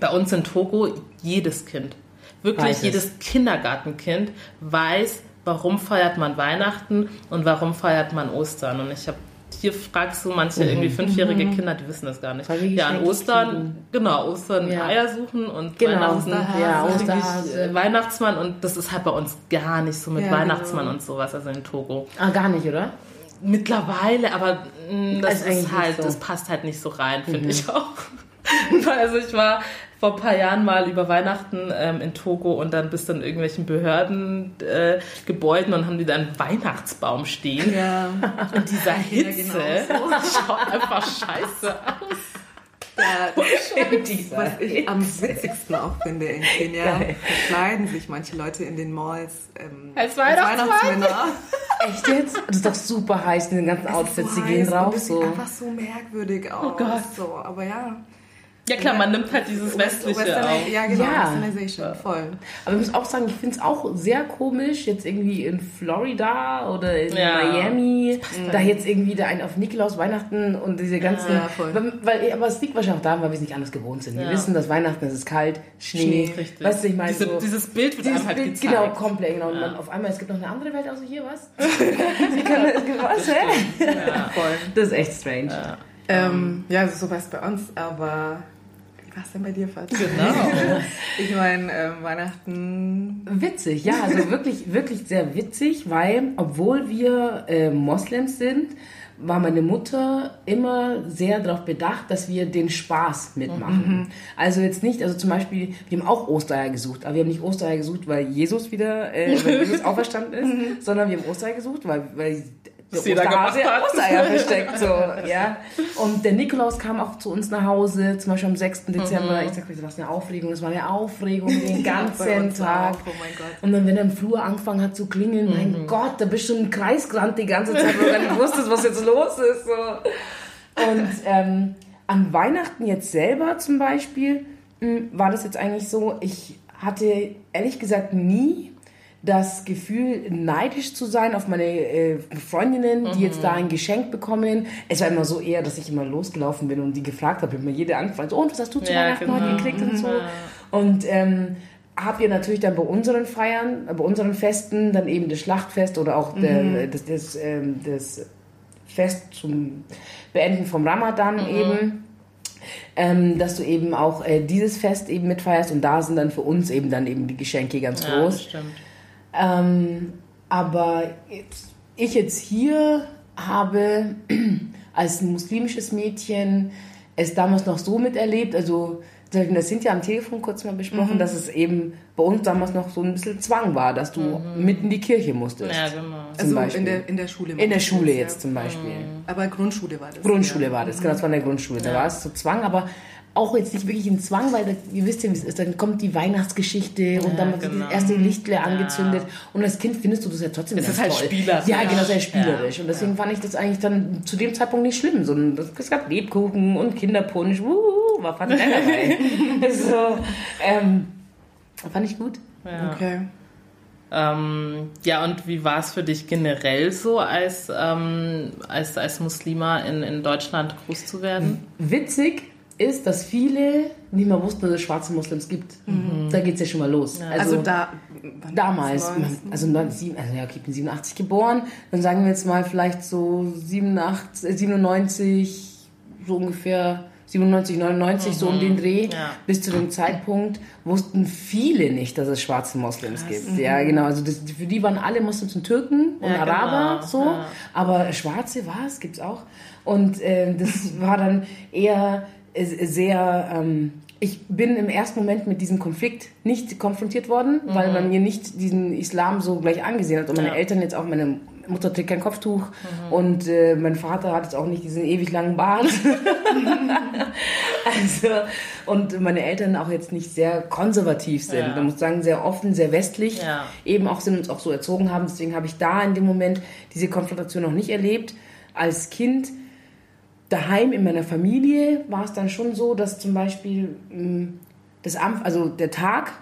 bei uns in Togo jedes Kind Wirklich Weiß jedes es. Kindergartenkind weiß, warum feiert man Weihnachten und warum feiert man Ostern. Und ich habe hier fragst du manche mhm. irgendwie fünfjährige mhm. Kinder, die wissen das gar nicht. Ja, an Ostern, kriegen. genau, Ostern ja. Eier suchen und genau. Weihnachten, ja, Osterhase. Äh, Weihnachtsmann und das ist halt bei uns gar nicht so mit ja, Weihnachtsmann genau. und sowas, also in Togo. Ah, gar nicht, oder? Mittlerweile, aber mh, mm, das, das ist halt, so. das passt halt nicht so rein, finde mhm. ich auch. also ich war vor ein paar Jahren mal über Weihnachten ähm, in Togo und dann bis dann irgendwelchen Behördengebäuden äh, und haben die dann einen Weihnachtsbaum stehen. Ja. Und dieser Hitze ja, genau so. schaut einfach scheiße aus. Ja, was ich am witzigsten auch finde in Kenia, verkleiden sich manche Leute in den Malls ähm, als, Weihnachtsmann? als Weihnachtsmänner. Echt jetzt? Das ist doch super heiß in den ganzen Outfits, so die gehen drauf. So. einfach so merkwürdig aus. Oh Gott. So, aber ja. Ja klar, man nimmt halt dieses Westliche Western, auf. Ja, genau, ja. Westernization, voll. Aber ich muss auch sagen, ich finde es auch sehr komisch, jetzt irgendwie in Florida oder in ja. Miami, da jetzt irgendwie da ein auf Nikolaus, Weihnachten und diese ganzen... Ja, voll. Weil, aber es liegt wahrscheinlich auch daran, weil wir es nicht anders gewohnt sind. Wir wissen, dass Weihnachten, es ist kalt, Schnee, Schnee weißt du, ich meine Diese, so... Dieses Bild wird dieses halt Bild, Genau, komplett, genau. Und dann auf einmal, es gibt noch eine andere Welt außer hier, was? Wie kann das, was, hä? Ja, voll. Das ist echt strange. Ja, ähm, ja also sowas bei uns, aber was denn bei dir, Fatih? Genau. ich meine, äh, Weihnachten. Witzig, ja, also wirklich, wirklich sehr witzig, weil, obwohl wir äh, Moslems sind, war meine Mutter immer sehr darauf bedacht, dass wir den Spaß mitmachen. Mhm. Also jetzt nicht, also zum Beispiel, wir haben auch Ostereier gesucht, aber wir haben nicht Ostereier gesucht, weil Jesus wieder, äh, weil Jesus auferstanden ist, mhm. sondern wir haben Ostereier gesucht, weil, weil was jeder gemacht hat. Ostereier versteckt, so, ja. Und der Nikolaus kam auch zu uns nach Hause, zum Beispiel am 6. Dezember. Mhm. Ich das war eine Aufregung, das war eine Aufregung den ganzen Tag. Auch. Oh mein Gott. Und dann, wenn er im Flur angefangen hat zu klingeln, mhm. mein Gott, da bist du im Kreis gerannt die ganze Zeit, weil du gar nicht wusstest, was jetzt los ist, so. Und, ähm, an Weihnachten jetzt selber zum Beispiel, mh, hm, war das jetzt eigentlich so, ich hatte ehrlich gesagt nie das Gefühl, neidisch zu sein auf meine äh, Freundinnen, die mhm. jetzt da ein Geschenk bekommen. Es war immer so eher, dass ich immer losgelaufen bin und die gefragt habe, immer jede angefragt, und was hast du zu ja, Weihnachten genau. heute gekriegt und so. Und ähm, habt ihr natürlich dann bei unseren Feiern, bei unseren Festen, dann eben das Schlachtfest oder auch mhm. der, das, das, ähm, das Fest zum Beenden vom Ramadan mhm. eben ähm, dass du eben auch äh, dieses Fest eben mitfeierst und da sind dann für uns eben dann eben die Geschenke ganz Ja, groß. das stimmt. Ähm, aber jetzt, ich jetzt hier habe als muslimisches Mädchen es damals noch so miterlebt, also das sind ja am Telefon kurz mal besprochen, Mhm. dass es eben bei uns damals noch so ein bisschen Zwang war, dass du mit in die Kirche musstest. Mhm. Ja, genau. Also Beispiel. in der, in der Schule. In der Schule ja. jetzt zum Beispiel. Aber Grundschule war das. Grundschule ja. war das, genau, das war in der Grundschule. Da war es so Zwang, aber auch jetzt nicht wirklich ein Zwang, weil da, ihr wisst ja, wie es ist. Dann kommt die Weihnachtsgeschichte und dann wird genau. das erste Lichtle angezündet. Und als Kind findest du das ja trotzdem Es ist halt spielerisch. Ja, genau, sehr spielerisch. Ja. Und deswegen fand ich das eigentlich dann zu dem Zeitpunkt nicht schlimm. So, es gab Lebkuchen und Kinderpunsch. Wuhu, war fand ich dabei. so, ähm, fand ich gut. Ja. Okay. Ähm, ja, und wie war es für dich generell so, als, ähm, als, als Muslima in, in Deutschland groß zu werden? Witzig ist, dass viele nicht mal wussten, dass es schwarze Muslims gibt. Da geht es ja schon mal los. Also, da. wann Damals, also 19, also ja, okay, ich bin 87 geboren, dann sagen wir jetzt mal vielleicht so 87, äh, 97, so ungefähr 97, 99, so um den Dreh. ja. Bis zu dem Zeitpunkt wussten viele nicht, dass es schwarze Moslems gibt. Ja, genau. Also das, für die waren alle Muslims und Türken und Ja, Araber genau, so, ja. aber Schwarze war es, gibt's auch. Und äh, das war dann eher äh, sehr. Ähm, ich bin im ersten Moment mit diesem Konflikt nicht konfrontiert worden, weil man mir nicht diesen Islam so gleich angesehen hat. Und meine Mhm. Ja. Eltern jetzt auch, meine Mutter trägt kein Kopftuch Mhm. und äh, mein Vater hat jetzt auch nicht diesen ewig langen Bart. also, und meine Eltern auch jetzt nicht sehr konservativ sind. Ja. Man muss sagen, sehr offen, sehr westlich. Ja. Eben auch sind uns auch so erzogen haben. Deswegen habe ich da in dem Moment diese Konfrontation noch nicht erlebt. Als Kind daheim in meiner Familie war es dann schon so, dass zum Beispiel mh, das Amt, also der Tag,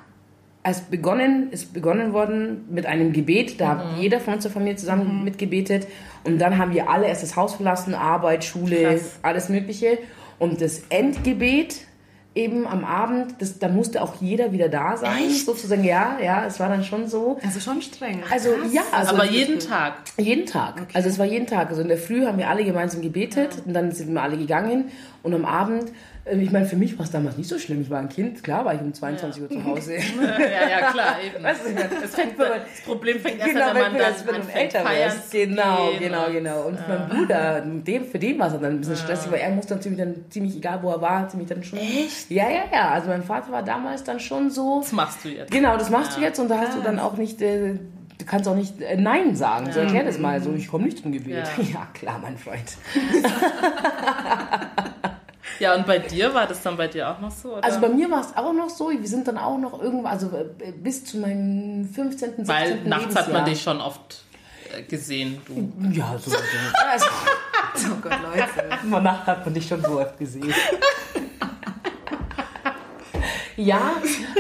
als begonnen, ist begonnen worden mit einem Gebet. Da hat jeder von unserer Familie zusammen mitgebetet. Und dann haben wir alle erst das Haus verlassen, Arbeit, Schule, Krass. alles Mögliche. Und das Endgebet eben am Abend, das, da musste auch jeder wieder da sein. Sozusagen, ja, ja, es war dann schon so. Also schon streng. Also ja, also Aber jeden Tag. jeden Tag. Also es war jeden Tag. Also in der Früh haben wir alle gemeinsam gebetet und dann sind wir alle gegangen. Und am Abend, ich meine, für mich war es damals nicht so schlimm. Ich war ein Kind, klar war ich um 22 Uhr zu Hause. Ja, ja, klar, eben. Weißt du, Das, fängt, das Problem fängt erst Genau, an, wenn man dann das, wenn anfängt, älter wirst. Genau, genau, und- genau. Und mein Bruder, dem, für den war es dann ein bisschen stressig, weil er musste natürlich dann ziemlich, egal wo er war, ziemlich dann schon... Echt? Ja, ja, ja. Also mein Vater war damals dann schon so... Das machst du jetzt. Genau, das machst du jetzt und da hast du dann auch nicht, äh, du kannst auch nicht äh, Nein sagen. So erklär das mal. So, ich komme nicht zum Gebet. Ja. Ja. klar, mein Freund. Ja, und bei dir war das dann bei dir auch noch so? Oder? Also bei mir war es auch noch so, wir sind dann auch noch irgendwo, also äh, bis zu meinem 15., 16. Weil nachts hat man Lebensjahr. dich schon oft äh, gesehen, du. Ja, so. so. Also, Oh Gott, Leute. Über Nacht hat man dich schon so oft gesehen. ja,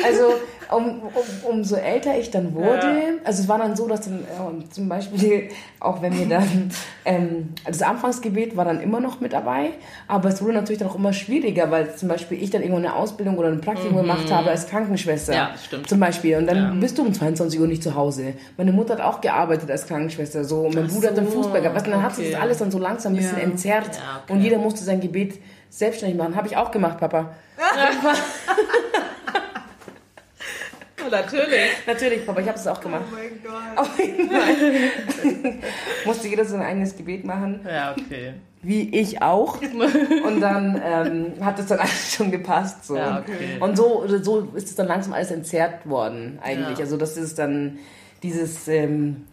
also um, um, umso älter ich dann wurde, also es war dann so, dass dann äh, zum Beispiel, auch wenn wir dann, ähm, das Anfangsgebet war dann immer noch mit dabei, aber es wurde natürlich dann auch immer schwieriger, weil zum Beispiel ich dann irgendwo eine Ausbildung oder ein Praktikum gemacht habe als Krankenschwester. Mhm. Ja, stimmt. Zum Beispiel. Und dann bist du um 22 Uhr nicht zu Hause. Meine Mutter hat auch gearbeitet als Krankenschwester, so. Und mein Bruder hat dann so, Fußball gehabt. Weißt du, dann hat sich okay. das alles dann so langsam ein bisschen Ja. entzerrt. Ja, okay. Und jeder musste sein Gebet selbstständig machen. Habe ich auch gemacht, Papa. Oh, natürlich. Natürlich, Papa, ich habe es auch gemacht. Oh mein Gott. Auf jeden Fall. musste jeder sein eigenes Gebet machen. Ja, okay. Wie ich auch. Und dann ähm, hat es dann alles schon gepasst. So. Ja, okay. Und so, so ist es dann langsam alles entzerrt worden, eigentlich. Ja. Also, das ist dann dieses ähm,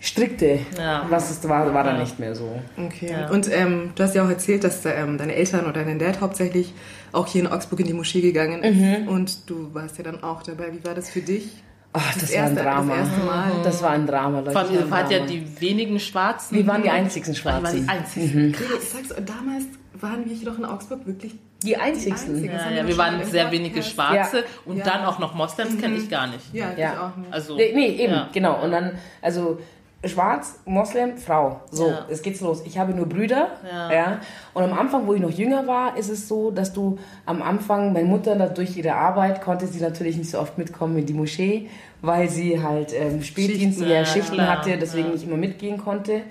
strikte, Ja. was es war, war dann Ja. nicht mehr so. Okay. Ja. Und ähm, du hast ja auch erzählt, dass ähm, deine Eltern oder dein Dad hauptsächlich auch hier in Augsburg in die Moschee gegangen ist. Mhm. Und du warst ja dann auch dabei. Wie war das für dich? Ach, das, Das war ein erste- Drama. das erste Mal. Das war ein Drama, Leute. Das ihr war ein wart ja Drama. die wenigen Schwarzen. Wir waren die einzigen Ah, ihr wart die Schwarzen. einzigen. Ich sag's, damals waren wir hier doch in Augsburg wirklich Die einzigsten. einzigen. Das Ja, ja, wir wir waren sehr Podcast. wenige Schwarze Ja. und Ja. dann auch noch Moslems kenne ich gar nicht. Ja, Ja. ich auch nicht. Also, Nee, nee, eben, Ja. genau. Und dann, also schwarz, Moslem, Frau. So, Ja. es geht's los. Ich habe nur Brüder. Ja. Ja. Und am Anfang, wo ich noch jünger war, ist es so, dass du am Anfang, meine Mutter durch ihre Arbeit konnte sie natürlich nicht so oft mitkommen in die Moschee, weil sie halt ähm, Spätdienste, Schichten, ja, Schichten klar, hatte, deswegen ja. nicht immer mitgehen konnte.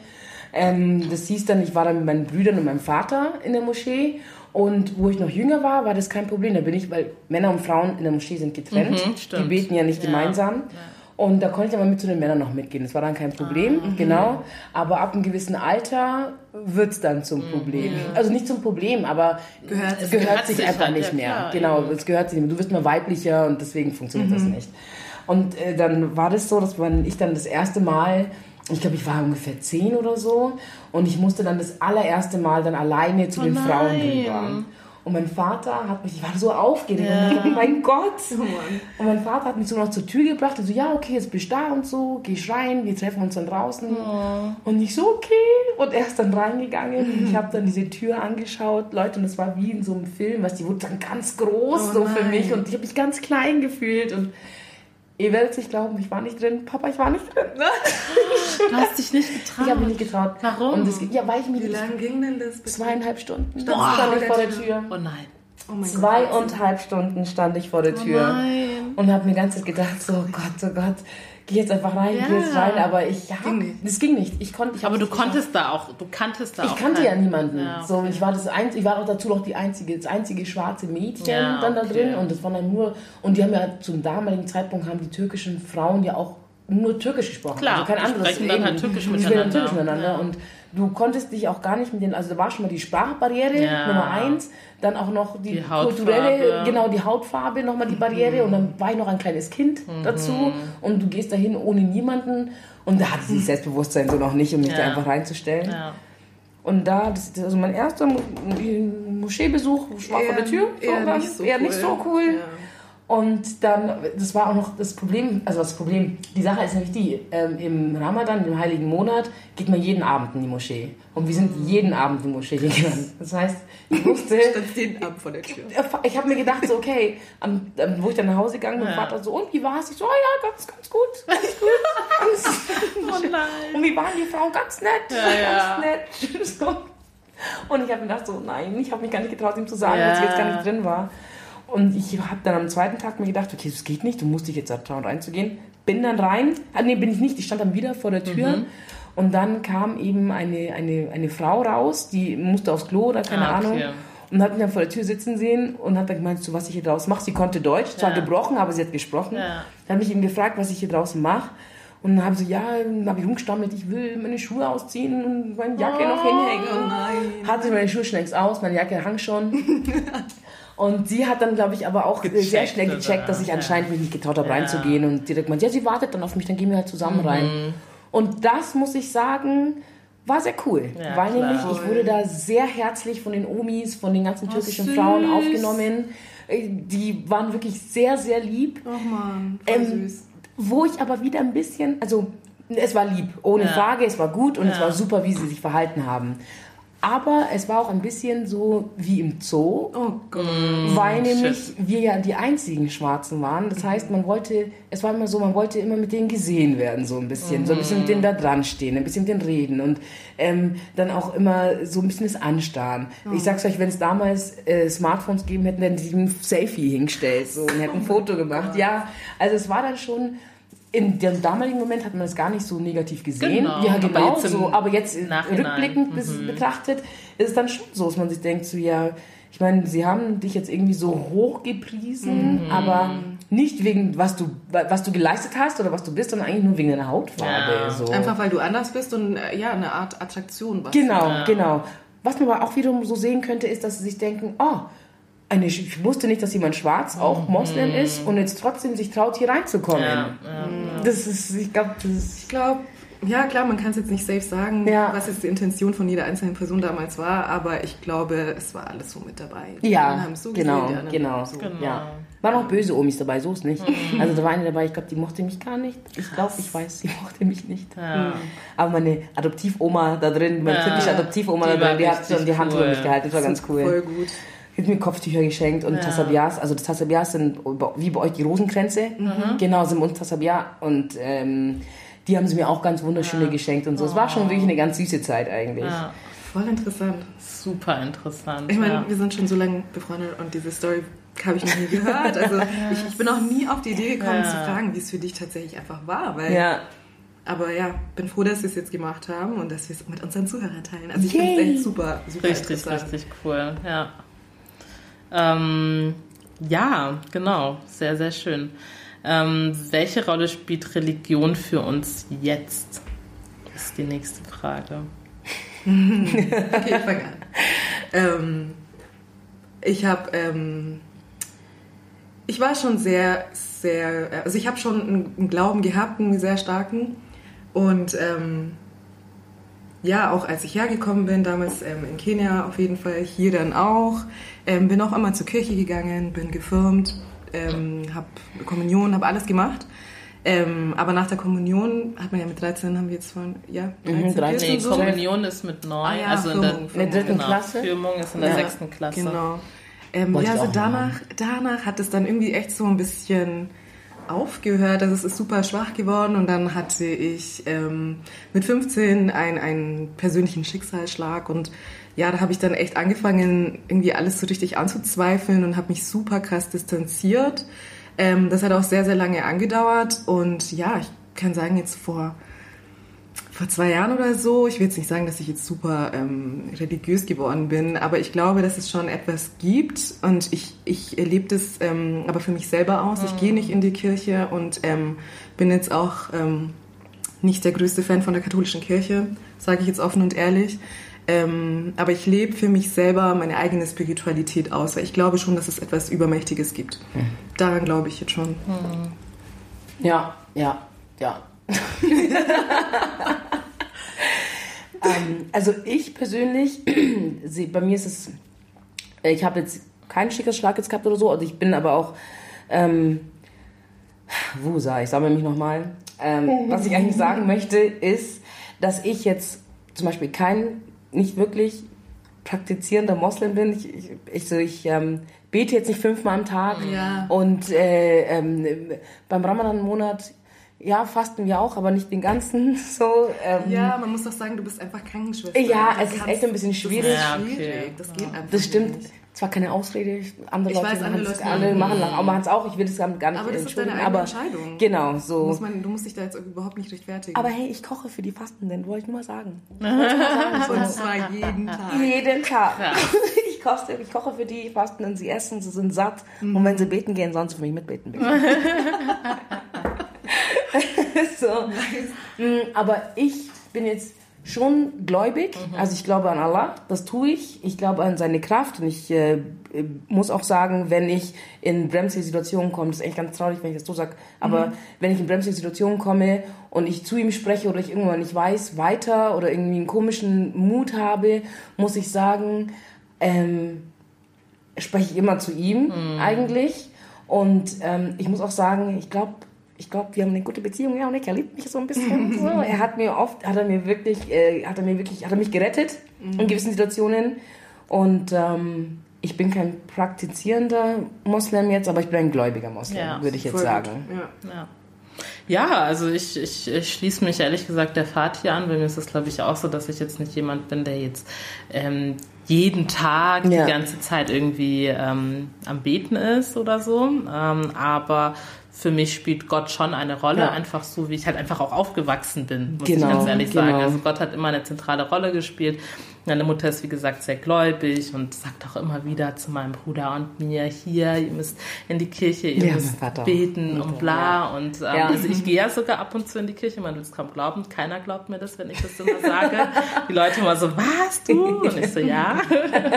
Ähm, das hieß dann, ich war dann mit meinen Brüdern und meinem Vater in der Moschee. Und wo ich noch jünger war, war das kein Problem. Da bin ich, weil Männer und Frauen in der Moschee sind getrennt. Mhm, die beten ja nicht gemeinsam. Und da konnte ich aber mit zu den Männern noch mitgehen. Das war dann kein Problem, Ah, genau. Aber ab einem gewissen Alter wird es dann zum Mhm. Problem. Also nicht zum Problem, aber Gehört- es gehört, gehört sich sich einfach nicht ja, mehr. klar, genau, eben. es gehört sich nicht mehr. Du wirst mal weiblicher und deswegen funktioniert Mhm. das nicht. Und äh, dann war das so, dass man, ich dann das erste Mal, ich glaube, ich war ungefähr zehn oder so, und ich musste dann das allererste Mal dann alleine zu Oh den Frauen nein. rüber. Und mein Vater hat mich, ich war so aufgeregt, Ja. oh mein Gott. Oh. Und mein Vater hat mich so noch zur Tür gebracht und so, ja, okay, jetzt bist du da und so, geh rein, wir treffen uns dann draußen. Und ich so, okay. Und er ist dann reingegangen. Ich habe dann diese Tür angeschaut, Leute, und es war wie in so einem Film, was die wurde dann ganz groß Oh so für mich und ich habe mich ganz klein gefühlt und ihr werdet es nicht glauben, ich war nicht drin. Papa, ich war nicht drin. Du hast dich nicht getraut. Ich habe mich nicht getraut. Warum? Und das, ja, weil ich mich Wie lange ging denn das? bitte? zweieinhalb Stunden Boah, stand ich vor der Tür. Oh nein. Oh mein Gott. Zweieinhalb Stunden stand ich vor der Tür. Oh nein. und habe mir die ganze Zeit gedacht, so oh Gott, oh Gott, geh jetzt einfach rein, Ja. geh jetzt rein. Aber ich, ja, Ging nicht. das ging nicht. Ich konnte, ich Aber du konntest da auch, du kanntest da Ich auch. kannte ja keinen. niemanden. Ja, So, okay. ich war das einzige, ich war auch dazu noch die einzige, das einzige schwarze Mädchen Ja, dann da okay. drin und das waren dann nur und die haben ja zum damaligen Zeitpunkt haben die türkischen Frauen ja auch nur Türkisch gesprochen, Klar, also kein anderes. sprechen dann halt Türkisch miteinander. Türkisch miteinander Ja. und du konntest dich auch gar nicht mit den, also da war schon mal die Sprachbarriere Ja. Nummer eins, dann auch noch die, Die Hautfarbe. kulturelle, genau die Hautfarbe nochmal die Barriere und dann war ich noch ein kleines Kind Mhm. dazu und du gehst dahin ohne niemanden und da hatte sie das Selbstbewusstsein so noch nicht, um mich da Ja. einfach reinzustellen. Ja. Und da, das, also mein erster Mo- Moscheebesuch war vor der Tür. So, eher war nicht so eher cool. nicht so cool. Ja. Und dann, das war auch noch das Problem, also das Problem, die Sache ist nämlich die, ähm, im Ramadan, im heiligen Monat, geht man jeden Abend in die Moschee. Und wir sind jeden Abend in die Moschee gegangen. Das heißt, ich wusste, Stand jeden Abend vor der Tür. ich habe mir gedacht, so, okay, am, am, wo ich dann nach Hause gegangen bin, mein Ja. Vater so, und wie war's? Ich so, oh ja, ganz, ganz gut, ganz gut. Ganz, Oh nein. und wie waren die Frauen? Ganz nett, Ja, ja. ganz nett. So. Und ich habe mir gedacht, so, nein, ich habe mich gar nicht getraut, ihm zu sagen, Ja. dass ich jetzt gar nicht drin war. Und ich habe dann am zweiten Tag mir gedacht, okay, das geht nicht, du musst dich jetzt trauen reinzugehen. Bin dann rein, ah, nee, bin ich nicht, ich stand dann wieder vor der Tür. Mhm. Und dann kam eben eine, eine, eine Frau raus, die musste aufs Klo oder keine Ah, okay. Ahnung. Und hat mich dann vor der Tür sitzen sehen und hat dann gemeint, so was ich hier draußen mache. Sie konnte Deutsch, zwar Ja. gebrochen, aber sie hat gesprochen. Ja. Dann habe ich ihn gefragt, was ich hier draußen mache. Und dann habe ich so, ja, dann habe ich rumgestammelt, ich will meine Schuhe ausziehen und meine Jacke noch hinhängen. Oh Und nein. hatte meine Schuhe schon längst aus, meine Jacke hang schon. Und sie hat dann, glaube ich, aber auch Gecheckt, sehr schnell oder? gecheckt, dass ich Ja. anscheinend mich nicht getraut habe, Ja. reinzugehen und direkt meint, ja, sie wartet dann auf mich, dann gehen wir halt zusammen Mhm. rein. Und das, muss ich sagen, war sehr cool. Ja, weil klar. nämlich, ich wurde da sehr herzlich von den Omis, von den ganzen türkischen süß. Frauen aufgenommen. Äh, Die waren wirklich sehr, sehr lieb. Oh Mann, voll Ähm, süß. Wo ich aber wieder ein bisschen, also es war lieb, ohne Ja. Frage, es war gut und es Ja. war super, wie sie sich verhalten haben. Aber es war auch ein bisschen so wie im Zoo, Oh Gott. weil nämlich shit. wir ja die einzigen Schwarzen waren. Das heißt, man wollte, es war immer so, man wollte immer mit denen gesehen werden, so ein bisschen. So ein bisschen mit denen da dran stehen, ein bisschen mit denen reden und ähm, dann auch immer so ein bisschen das Anstarren. Ich sag's euch, wenn es damals äh, Smartphones gegeben hätten, hätten sie ein Selfie hingestellt so, und hätten ein Foto gemacht. Ja, also es war dann schon. In dem damaligen Moment hat man es gar nicht so negativ gesehen. Genau, Ja, aber genau jetzt im so. Aber jetzt Nachhinein, rückblickend mhm. betrachtet ist es dann schon so, dass man sich denkt, so ja, ich meine, sie haben dich jetzt irgendwie so hoch gepriesen, Mhm. aber nicht wegen was du was du geleistet hast oder was du bist, sondern eigentlich nur wegen deiner Hautfarbe. Ja. So. Einfach weil du anders bist und äh, ja, eine Art Attraktion. Was Genau, Ja. genau. Was man aber auch wiederum so sehen könnte, ist, dass sie sich denken, oh, eine, ich wusste nicht, dass jemand schwarz auch Moslem ist und jetzt trotzdem sich traut, hier reinzukommen. Mhm. Ja, ja. Das ist, ich glaube, das ist Ich glaube, ja klar, man kann es jetzt nicht safe sagen, Ja. was jetzt die Intention von jeder einzelnen Person damals war, aber ich glaube, es war alles so mit dabei. Die Ja, einen haben es so genau, gesehen, die anderen genau. so. Genau. Ja. Waren auch böse Omis dabei, so ist nicht. Also da war eine dabei, ich glaube, die mochte mich gar nicht. Ich glaube, ich weiß, sie mochte mich nicht. Ja. Aber meine Adoptivoma da drin, meine Ja. türkische Adoptivoma Die da drin, die hat schon die Hand cool. über mich gehalten, das war ganz cool. Voll gut. Hat mir Kopftücher geschenkt und Ja. Tasabias, also das Tasabias sind wie bei euch die Rosenkränze. Mhm. Genau, sind bei uns Tasabia und ähm, die haben sie mir auch ganz wunderschöne geschenkt und so. Es war schon wirklich eine ganz süße Zeit eigentlich. Ja. Voll interessant. Super interessant. Ich meine, ja. wir sind schon so lange befreundet und diese Story habe ich noch nie gehört. Also ich, ich bin auch nie auf die Idee gekommen Ja. zu fragen, wie es für dich tatsächlich einfach war, weil Ja, aber ja, bin froh, dass wir es jetzt gemacht haben und dass wir es mit unseren Zuhörern teilen. Also ich finde es echt super, super Richtig, richtig cool, ja. Ähm, ja, genau, sehr, sehr schön. Ähm, welche Rolle spielt Religion für uns jetzt? Das ist die nächste Frage. okay, ich fange an. Ähm, ich habe, ähm, ich war schon sehr, sehr, also ich habe schon einen Glauben gehabt, einen sehr starken. Und ähm, ja, auch als ich hergekommen bin, damals ähm, in Kenia auf jeden Fall, hier dann auch, ähm, bin auch immer zur Kirche gegangen, bin gefirmt, ähm, habe Kommunion, habe alles gemacht. Ähm, aber nach der Kommunion hat man ja mit 13, haben wir jetzt von, ja, 13, mhm, 13 nee, so. Kommunion ist mit 9, ah, ja, also in der, in der dritten genau, Klasse. Firmung ist in der ja, sechsten Klasse. Genau. Ähm, ja, also danach, danach hat es dann irgendwie echt so ein bisschen aufgehört. Also es ist super schwach geworden und dann hatte ich ähm, mit 15 einen, einen persönlichen Schicksalsschlag und ja, da habe ich dann echt angefangen, irgendwie alles so richtig anzuzweifeln und habe mich super krass distanziert. Ähm, das hat auch sehr, sehr lange angedauert und ja, ich kann sagen, jetzt vor vor zwei Jahren oder so, ich will jetzt nicht sagen, dass ich jetzt super ähm, religiös geworden bin, aber ich glaube, dass es schon etwas gibt und ich, ich erlebe das ähm, aber für mich selber aus. Ich gehe nicht in die Kirche und ähm, bin jetzt auch ähm, nicht der größte Fan von der katholischen Kirche, sage ich jetzt offen und ehrlich. Ähm, aber ich lebe für mich selber meine eigene Spiritualität aus, weil ich glaube schon, dass es etwas Übermächtiges gibt. Mhm. Daran glaube ich jetzt schon. Mhm. Ja, ja, ja. ähm, also ich persönlich, bei mir ist es, ich habe jetzt keinen Schickerschlag jetzt gehabt oder so, also ich bin aber auch, ähm, Wusa, ich sammle mich nochmal. Ähm, was ich eigentlich sagen möchte, ist, dass ich jetzt zum Beispiel kein, nicht wirklich praktizierender Moslem bin. Ich, ich, ich, so, ich ähm, bete jetzt nicht fünfmal am Tag. Ja. Und äh, ähm, beim Ramadan-Monat ja, fasten wir auch, aber nicht den ganzen. So, ähm, ja, man muss doch sagen, du bist einfach Krankenschwester. Ja, es ist echt ein bisschen schwierig. Das, ist schwierig. das geht einfach Das stimmt. Nicht. Zwar keine Ausrede, andere ich Leute, weiß, andere Leute alle machen machen es auch. Ich will das gar nicht aber das ist deine aber Entscheidung. Genau, so. Muss man, du musst dich da jetzt überhaupt nicht rechtfertigen. Aber hey, ich koche für die Fastenden, wollte ich nur mal sagen. Und zwar jeden Tag. Jeden Tag. Ja. Ich, koche, ich koche für die Fastenden, sie essen, sie sind satt. Mhm. Und wenn sie beten gehen, sonst für mich mitbeten. so. Nice. Mm, aber ich bin jetzt schon gläubig. Mhm. Also ich glaube an Allah, das tue ich. Ich glaube an seine Kraft und ich äh, muss auch sagen, wenn ich in bremsige Situationen komme, das ist echt ganz traurig, wenn ich das so sage, aber mhm. wenn ich in bremsige Situationen komme und ich zu ihm spreche oder ich irgendwann nicht weiß, weiter oder irgendwie einen komischen Mut habe, muss ich sagen, ähm, spreche ich immer zu ihm mhm. eigentlich. Und ähm, ich muss auch sagen, ich glaube, ich glaube, wir haben eine gute Beziehung, ja, und er liebt mich so ein bisschen. So. Er hat mir oft, hat er mir wirklich, äh, hat er mir wirklich, hat er mich gerettet mhm. in gewissen Situationen. Und ähm, ich bin kein praktizierender Moslem jetzt, aber ich bin ein gläubiger Moslem, ja, würde ich jetzt sagen. Ja. ja. Ja, also ich, ich, ich schließe mich ehrlich gesagt der Fahrt hier an. Bei mir ist es, glaube ich, auch so, dass ich jetzt nicht jemand bin, der jetzt ähm, jeden Tag ja. die ganze Zeit irgendwie ähm, am Beten ist oder so. Ähm, aber für mich spielt Gott schon eine Rolle, ja. einfach so, wie ich halt einfach auch aufgewachsen bin, muss genau, ich ganz ehrlich genau. sagen. Also Gott hat immer eine zentrale Rolle gespielt. Meine Mutter ist, wie gesagt, sehr gläubig und sagt auch immer wieder zu meinem Bruder und mir, hier, ihr müsst in die Kirche, ihr ja, müsst beten und bla. Ja. Und ähm, also ich gehe ja sogar ab und zu in die Kirche, man will es kaum glauben, keiner glaubt mir das, wenn ich das immer sage. die Leute immer so, was, du? Und ich so, ja.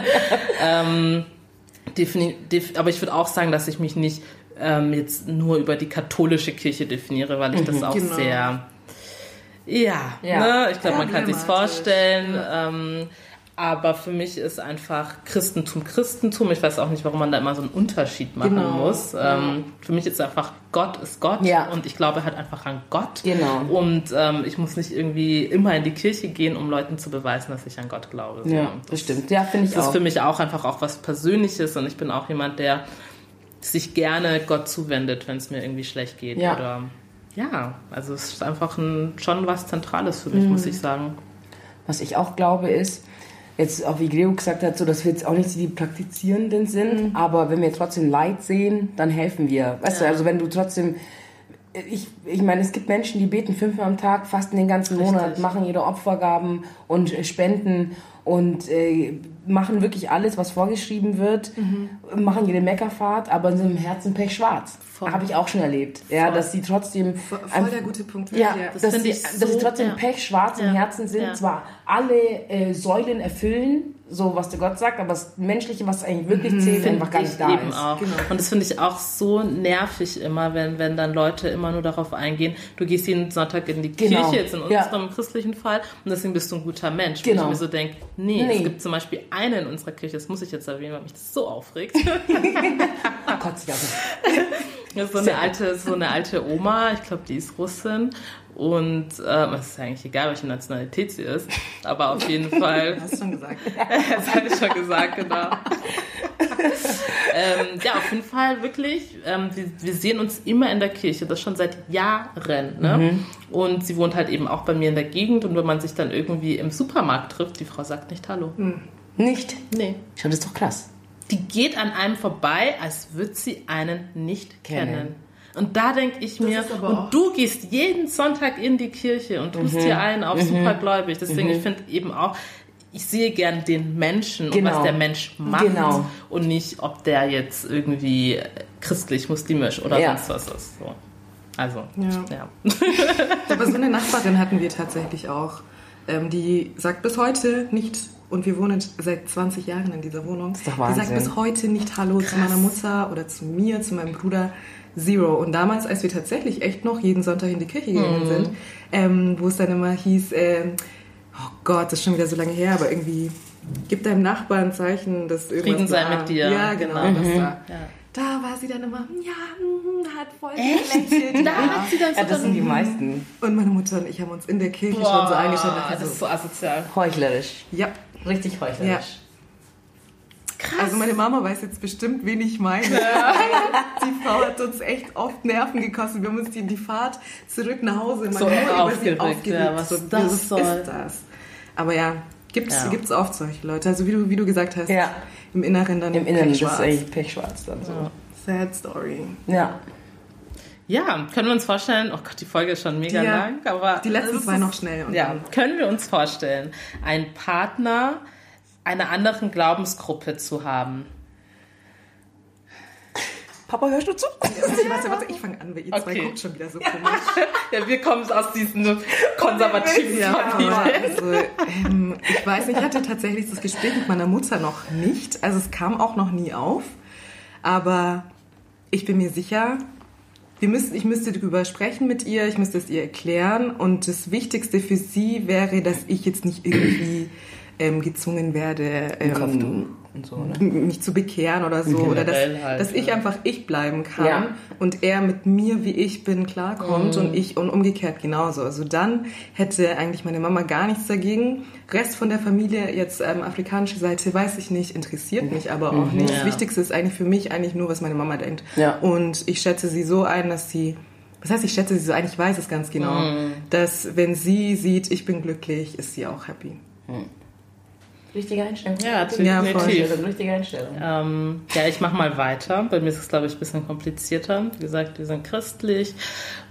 ähm, aber ich würde auch sagen, dass ich mich nicht ähm, jetzt nur über die katholische Kirche definiere, weil ich mhm, das auch genau. sehr, ja, ja. Ne? ich glaube, ja, man kann sich vorstellen. Ja. Ähm, aber für mich ist einfach Christentum Christentum. Ich weiß auch nicht, warum man da immer so einen Unterschied machen genau. muss. Ähm, für mich ist einfach Gott ist Gott ja. und ich glaube halt einfach an Gott. Genau. Und ähm, ich muss nicht irgendwie immer in die Kirche gehen, um Leuten zu beweisen, dass ich an Gott glaube. So. Ja, das stimmt. Ja, finde ich das auch. Das ist für mich auch einfach auch was Persönliches und ich bin auch jemand, der sich gerne Gott zuwendet, wenn es mir irgendwie schlecht geht. Ja. Oder ja, also es ist einfach ein, schon was Zentrales für mich, mhm. muss ich sagen. Was ich auch glaube ist, jetzt auch wie Gregor gesagt hat, so dass wir jetzt auch nicht die Praktizierenden sind, mhm. aber wenn wir trotzdem Leid sehen, dann helfen wir. Weißt ja. du, also wenn du trotzdem ich, ich meine, es gibt Menschen, die beten fünfmal am Tag, fasten den ganzen Monat, Richtig. machen ihre Opfergaben und spenden und äh, machen wirklich alles, was vorgeschrieben wird, machen ihre Meckerfahrt, aber sind im Herzen pechschwarz. Habe ich auch schon erlebt. Ja, Voll. dass sie trotzdem Voll, voll der gute Punkt. ja, ja. Das dass, sie, ich dass so- sie trotzdem ja. pechschwarz im Ja. Herzen sind, Ja. zwar alle äh, Säulen erfüllen, so was der Gott sagt, aber das Menschliche, was eigentlich wirklich zählt, Finde einfach gar ich nicht da eben ist. auch. Genau. Und das finde ich auch so nervig immer, wenn, wenn dann Leute immer nur darauf eingehen, du gehst jeden Sonntag in die Genau. Kirche, jetzt in Ja. unserem christlichen Fall, und deswegen bist du ein guter Mensch. Genau. Und ich mir so denke, nee, Nee. es gibt zum Beispiel eine in unserer Kirche, das muss ich jetzt erwähnen, weil mich das so aufregt. Sei Dank. Das ist so eine alte, so eine alte Oma, ich glaube, die ist Russin. Und ähm, es ist eigentlich egal, welche Nationalität sie ist. Aber auf jeden Fall Hast du schon gesagt. das hatte ich schon gesagt, genau. ähm, ja, auf jeden Fall wirklich. Ähm, wir, wir sehen uns immer in der Kirche, das schon seit Jahren. Ne? Mhm. Und sie wohnt halt eben auch bei mir in der Gegend. Und wenn man sich dann irgendwie im Supermarkt trifft, die Frau sagt nicht Hallo. Nicht? Nee. Schon, das ist doch krass. Die geht an einem vorbei, als würde sie einen nicht kennen. Kennen. Und da denke ich mir, und du gehst jeden Sonntag in die Kirche und tust dir einen auf supergläubig. Deswegen, ich finde eben auch, ich sehe gern den Menschen und Genau. was der Mensch macht Genau. und nicht, ob der jetzt irgendwie christlich, muslimisch oder Ja. sonst was ist. So. Also, Ja. ja. Aber so eine Nachbarin hatten wir tatsächlich auch. Ähm, die sagt bis heute nicht, und wir wohnen seit 20 Jahren in dieser Wohnung, die sagt bis heute nicht Hallo zu meiner Mutter oder zu mir, zu meinem Bruder. Zero. Und damals, als wir tatsächlich echt noch jeden Sonntag in die Kirche gegangen sind, ähm, wo es dann immer hieß, ähm, oh Gott, das ist schon wieder so lange her, aber irgendwie, gib deinem Nachbarn ein Zeichen, dass irgendwas Frieden sei da- mit dir. Ja, genau. Genau. Das da. Ja. da war sie dann immer, ja, mhm, hat voll gelächelt. Da ja. hat sie dann so Ja, das sind die meisten. Und meine Mutter und ich haben uns in der Kirche schon so Boah, eingestellt. das ist so asozial. Heuchlerisch. ja, Richtig heuchlerisch. Also meine Mama weiß jetzt bestimmt, wen ich meine. die Frau hat uns echt oft Nerven gekostet. Wir haben uns die, die Fahrt zurück nach Hause immer So aufgeregt, aufgeregt. ja, was so, das soll. ist das? Aber ja, gibt's, Ja. gibt's oft solche Leute. Also wie du, wie du gesagt hast, Ja. im Inneren dann Im Inneren, das ist pechschwarz. eigentlich pechschwarz dann so. Sad Story. Ja. Ja, können wir uns vorstellen, oh Gott, die Folge ist schon mega Ja, lang, aber. Die letzten es zwei noch schnell. Ja, können wir uns vorstellen, einen Partner einer anderen Glaubensgruppe zu haben. Papa, hörst du zu? Warte, warte, warte, ich fange an, weil ihr zwei Okay. guckt schon wieder so komisch. Ja, wir kommen aus diesen konservativen Ja, Familien. also, ähm, ich weiß nicht, ich hatte tatsächlich das Gespräch mit meiner Mutter noch nicht. Also es kam auch noch nie auf. Aber ich bin mir sicher, wir müssen, ich müsste darüber sprechen mit ihr, ich müsste es ihr erklären. Und das Wichtigste für sie wäre, dass ich jetzt nicht irgendwie ähm, gezwungen werde, ähm, so, ne? mich zu bekehren oder so. Oder dass, halt, dass ich ja. einfach ich bleiben kann Ja. und er mit mir, wie ich bin, klarkommt und ich und umgekehrt genauso. Also dann hätte eigentlich meine Mama gar nichts dagegen. Rest von der Familie, jetzt ähm, afrikanische Seite, weiß ich nicht, interessiert mich aber auch nicht. Ja. Das Wichtigste ist eigentlich für mich eigentlich nur, was meine Mama denkt. Und ich schätze sie so ein, dass sie was heißt, ich schätze sie so ein, ich weiß es ganz genau, dass wenn sie sieht, ich bin glücklich, ist sie auch happy. Richtige Einstellung. Ja, Ja, definitiv. Richtige Einstellung. Ähm, ja, ich mache mal weiter. Bei mir ist es, glaube ich, ein bisschen komplizierter. Wie gesagt, wir sind christlich.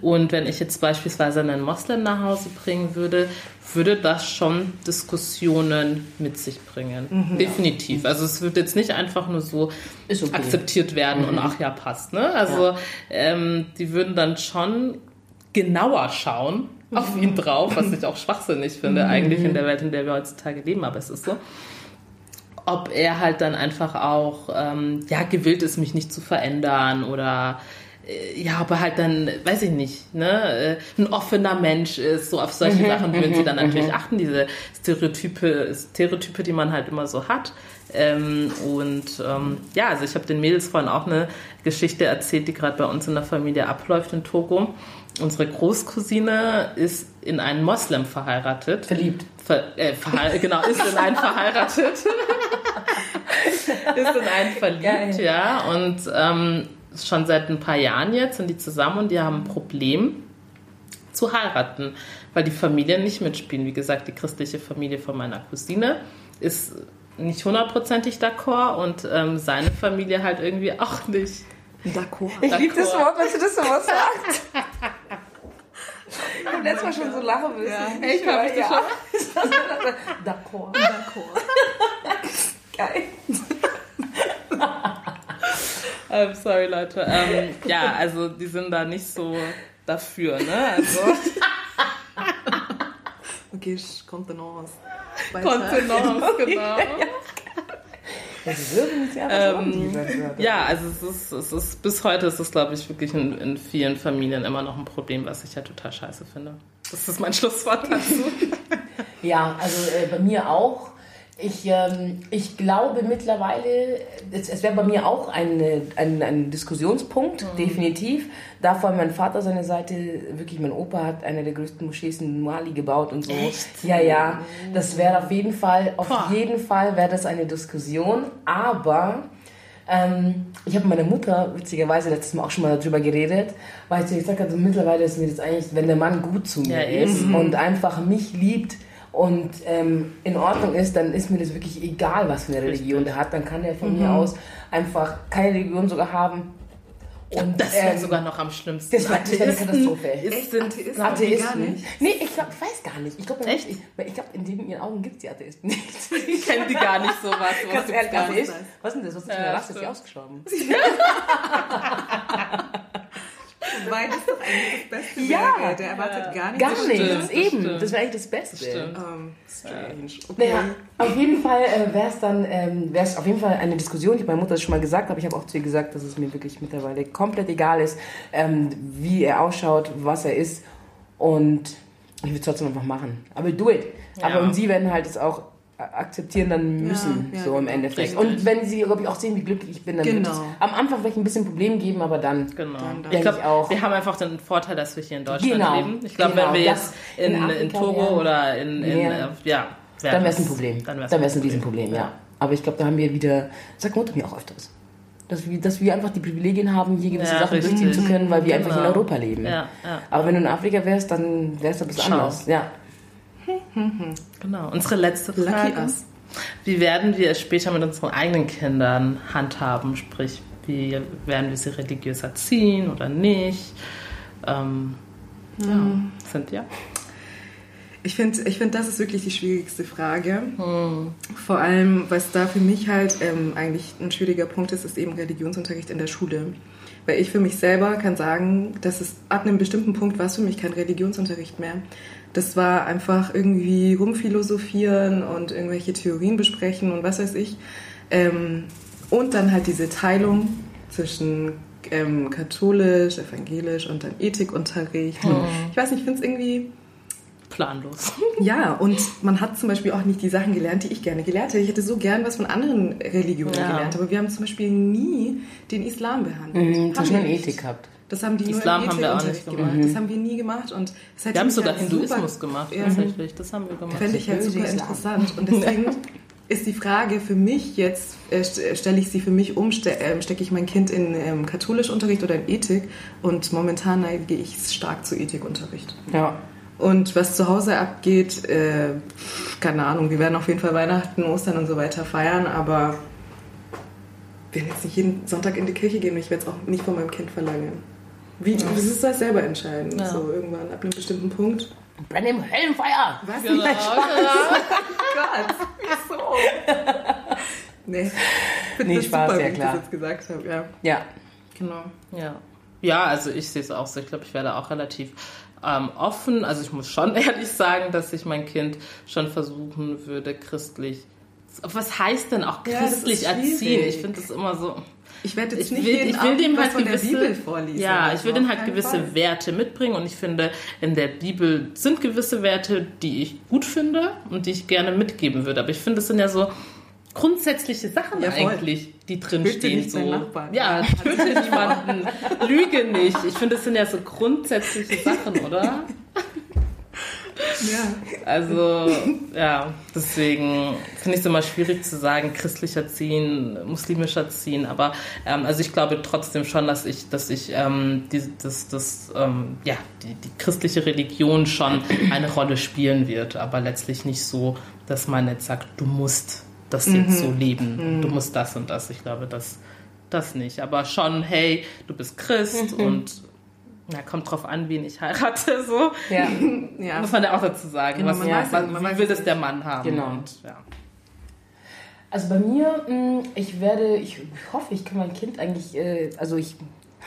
Und wenn ich jetzt beispielsweise einen Moslem nach Hause bringen würde, würde das schon Diskussionen mit sich bringen. Definitiv. Also es wird jetzt nicht einfach nur so okay. akzeptiert werden und ach ja, passt. Ne? Also ähm, die würden dann schon genauer schauen auf ihn drauf, was ich auch schwachsinnig finde, eigentlich in der Welt, in der wir heutzutage leben, aber es ist so ob er halt dann einfach auch ähm, ja gewillt ist, mich nicht zu verändern oder äh, ja, ob er halt dann, weiß ich nicht, ne, äh, ein offener Mensch ist, so auf solche Sachen würden sie dann natürlich achten, diese Stereotype, Stereotype, die man halt immer so hat. Ähm, und ähm, ja, also ich habe den Mädels vorhin auch eine Geschichte erzählt, die gerade bei uns in der Familie abläuft in Togo. Unsere Großcousine ist in einen Moslem verheiratet. Verliebt. Ver, äh, verhei genau, ist in einen verheiratet. ist in einen verliebt, Geil. ja. Und ähm, schon seit ein paar Jahren jetzt sind die zusammen und die haben ein Problem zu heiraten, weil die Familien nicht mitspielen. Wie gesagt, die christliche Familie von meiner Cousine ist nicht hundertprozentig d'accord und ähm, seine Familie halt irgendwie auch nicht. D'accord. Ich liebe das. Wort, wenn du das so was sagst. beim letzten Mal schon so lachen müssen. Ja. Echt, hab ich ja. schon. D'accord. D'accord. Geil. ähm, sorry, Leute. Ähm, ja, also die sind da nicht so dafür, ne? Also. okay, Kontenance. Kontenance, genau. Ähm, ja, also es ist, es ist bis heute ist es, glaube ich, wirklich in, in, vielen Familien immer noch ein Problem, was ich ja total scheiße finde. Das ist mein Schlusswort dazu. ja, also äh, bei mir auch. Ich, ähm, ich glaube mittlerweile, es, es wäre bei mir auch ein, ein, ein Diskussionspunkt, mhm. definitiv. Da vor allem mein Vater seine Seite, wirklich mein Opa hat eine der größten Moschees in Mali gebaut und so. Echt? Ja, ja. Das wäre auf jeden Fall, auf Boah. jeden Fall wäre das eine Diskussion. Aber ähm, ich habe mit meiner Mutter witzigerweise letztes Mal auch schon mal darüber geredet, weil ich so gesagt habe, mittlerweile ist mir das eigentlich, wenn der Mann gut zu mir ja, ist mhm. und einfach mich liebt, und ähm, in Ordnung ist, dann ist mir das wirklich egal, was für eine Religion der hat. Dann kann er von mhm. mir aus einfach keine Religion sogar haben. Und, das wäre ähm, sogar noch am schlimmsten. Das wäre eine Katastrophe. Echt? Sind Atheisten? Atheisten? nicht? Nee, ich, glaub, ich weiß gar nicht. Ich glaube, ich, ich glaub, in ihren Augen gibt es die Atheisten nicht. Ich kenne die gar nicht so was. Ganz ehrlich, Atheist? Was ist denn das? Was ist das für eine Rasse? Ist die ausgestorben? Wobei das doch eigentlich das Beste ja, wäre. Der erwartet gar nichts. Gar nichts, das eben. Stimmt. Das wäre eigentlich das Beste. Um, ähm, strange. Okay. Naja, auf jeden Fall äh, wäre es dann ähm, wär's auf jeden Fall eine Diskussion, die meine Mutter schon mal gesagt hat. Ich habe auch zu ihr gesagt, dass es mir wirklich mittlerweile komplett egal ist, ähm, wie er ausschaut, was er ist. Und ich würde es trotzdem einfach machen. Aber do it. Ja. Aber und sie werden halt es auch akzeptieren dann müssen, ja, ja, so im genau. Endeffekt. Richtig. Und wenn sie, glaube ich, auch sehen, wie glücklich ich bin, dann genau. wird es am Anfang vielleicht ein bisschen Problem geben, aber dann genau. Dann, dann ich glaube auch. Wir haben einfach den Vorteil, dass wir hier in Deutschland genau. leben. Ich glaube, genau. wenn wir jetzt in, in, in Togo wären, oder in, in äh, ja, dann wäre es ein Problem. Dann wäre es ein Riesenproblem, ja. ja. Aber ich glaube, da haben wir wieder, sagt Mutter mir auch öfters, dass wir, dass wir einfach die Privilegien haben, hier gewisse ja, Sachen richtig. durchziehen zu können, weil wir einfach in genau. Europa leben. Ja, Aber wenn du in Afrika wärst, dann wäre es ein bisschen Schau. anders. Ja. Genau. Unsere letzte Frage. Wie werden wir es später mit unseren eigenen Kindern handhaben? Sprich, wie werden wir sie religiös erziehen oder nicht? Ähm, ja, hm. sind ja. Ich finde, ich find, das ist wirklich die schwierigste Frage. Hm. Vor allem, was da für mich halt ähm, eigentlich ein schwieriger Punkt ist, ist eben Religionsunterricht in der Schule. Weil ich für mich selber kann sagen, dass es ab einem bestimmten Punkt war es für mich kein Religionsunterricht mehr. Das war einfach irgendwie rumphilosophieren und irgendwelche Theorien besprechen und was weiß ich. Ähm, und dann halt diese Teilung zwischen ähm, katholisch, evangelisch und dann Ethikunterricht. Hm. Ich weiß nicht, ich finde es irgendwie planlos. Ja, und man hat zum Beispiel auch nicht die Sachen gelernt, die ich gerne gelernt hätte. Ich hätte so gern was von anderen Religionen ja. gelernt, aber wir haben zum Beispiel nie den Islam behandelt. Mhm, haben schon Ethik gehabt. Das haben die Islam nur haben wir auch nicht gemacht. Das haben wir nie gemacht. Und das wir haben sogar halt Hinduismus super, gemacht, ja. tatsächlich. Das haben wir gemacht. Fände ich halt super interessant. Und deswegen ist die Frage für mich jetzt, äh, stelle ich sie für mich um, ste äh, stecke ich mein Kind in ähm, Unterricht oder in Ethik und momentan neige ich stark zu Ethikunterricht. Ja. Und was zu Hause abgeht, äh, keine Ahnung, wir werden auf jeden Fall Weihnachten, Ostern und so weiter feiern, aber wir werden jetzt nicht jeden Sonntag in die Kirche gehen und ich werde es auch nicht von meinem Kind verlangen. Wie, ja. Das ist das selber entscheiden. Ja. So irgendwann ab einem bestimmten Punkt. Brenn im Hellenfeuer! Was? Genau. Oh Gott, wieso? nee. Nee, Spaß, super, ja klar. Wie ich das jetzt gesagt habe, ja. Ja. Genau. Ja. Ja, also ich sehe es auch so. Ich glaube, ich werde auch relativ ähm, offen. Also ich muss schon ehrlich sagen, dass ich mein Kind schon versuchen würde, christlich. Was heißt denn auch christlich ja, erziehen? Ich finde das immer so. Ich werde jetzt ich nicht will, ich will dem halt gewisse, Ja, ich will dem halt gewisse Fall. Werte mitbringen und ich finde, in der Bibel sind gewisse Werte, die ich gut finde und die ich gerne mitgeben würde. Aber ich finde, es sind ja so grundsätzliche Sachen ja, eigentlich, die drinstehen. So. Ja, töte niemanden, lüge nicht. Ich finde, das sind ja so grundsätzliche Sachen, oder? Ja. Also, ja, deswegen finde ich es immer schwierig zu sagen, christlicher ziehen, muslimischer ziehen, aber ähm, also ich glaube trotzdem schon, dass ich, dass ich ähm, die, das, das, ähm, ja, die, die christliche Religion schon eine Rolle spielen wird, aber letztlich nicht so, dass man jetzt sagt, du musst das mhm. jetzt so leben, mhm. du musst das und das. Ich glaube, das, das nicht. Aber schon, hey, du bist Christ mhm. und Na, kommt drauf an, wen ich heirate, so. Ja. ja. Muss man ja auch dazu sagen. Genau, was, man ja, man wie will es das der Mann haben? Genau. Und, ja. Also bei mir, mh, ich werde, ich hoffe, ich kann mein Kind eigentlich, äh, also ich,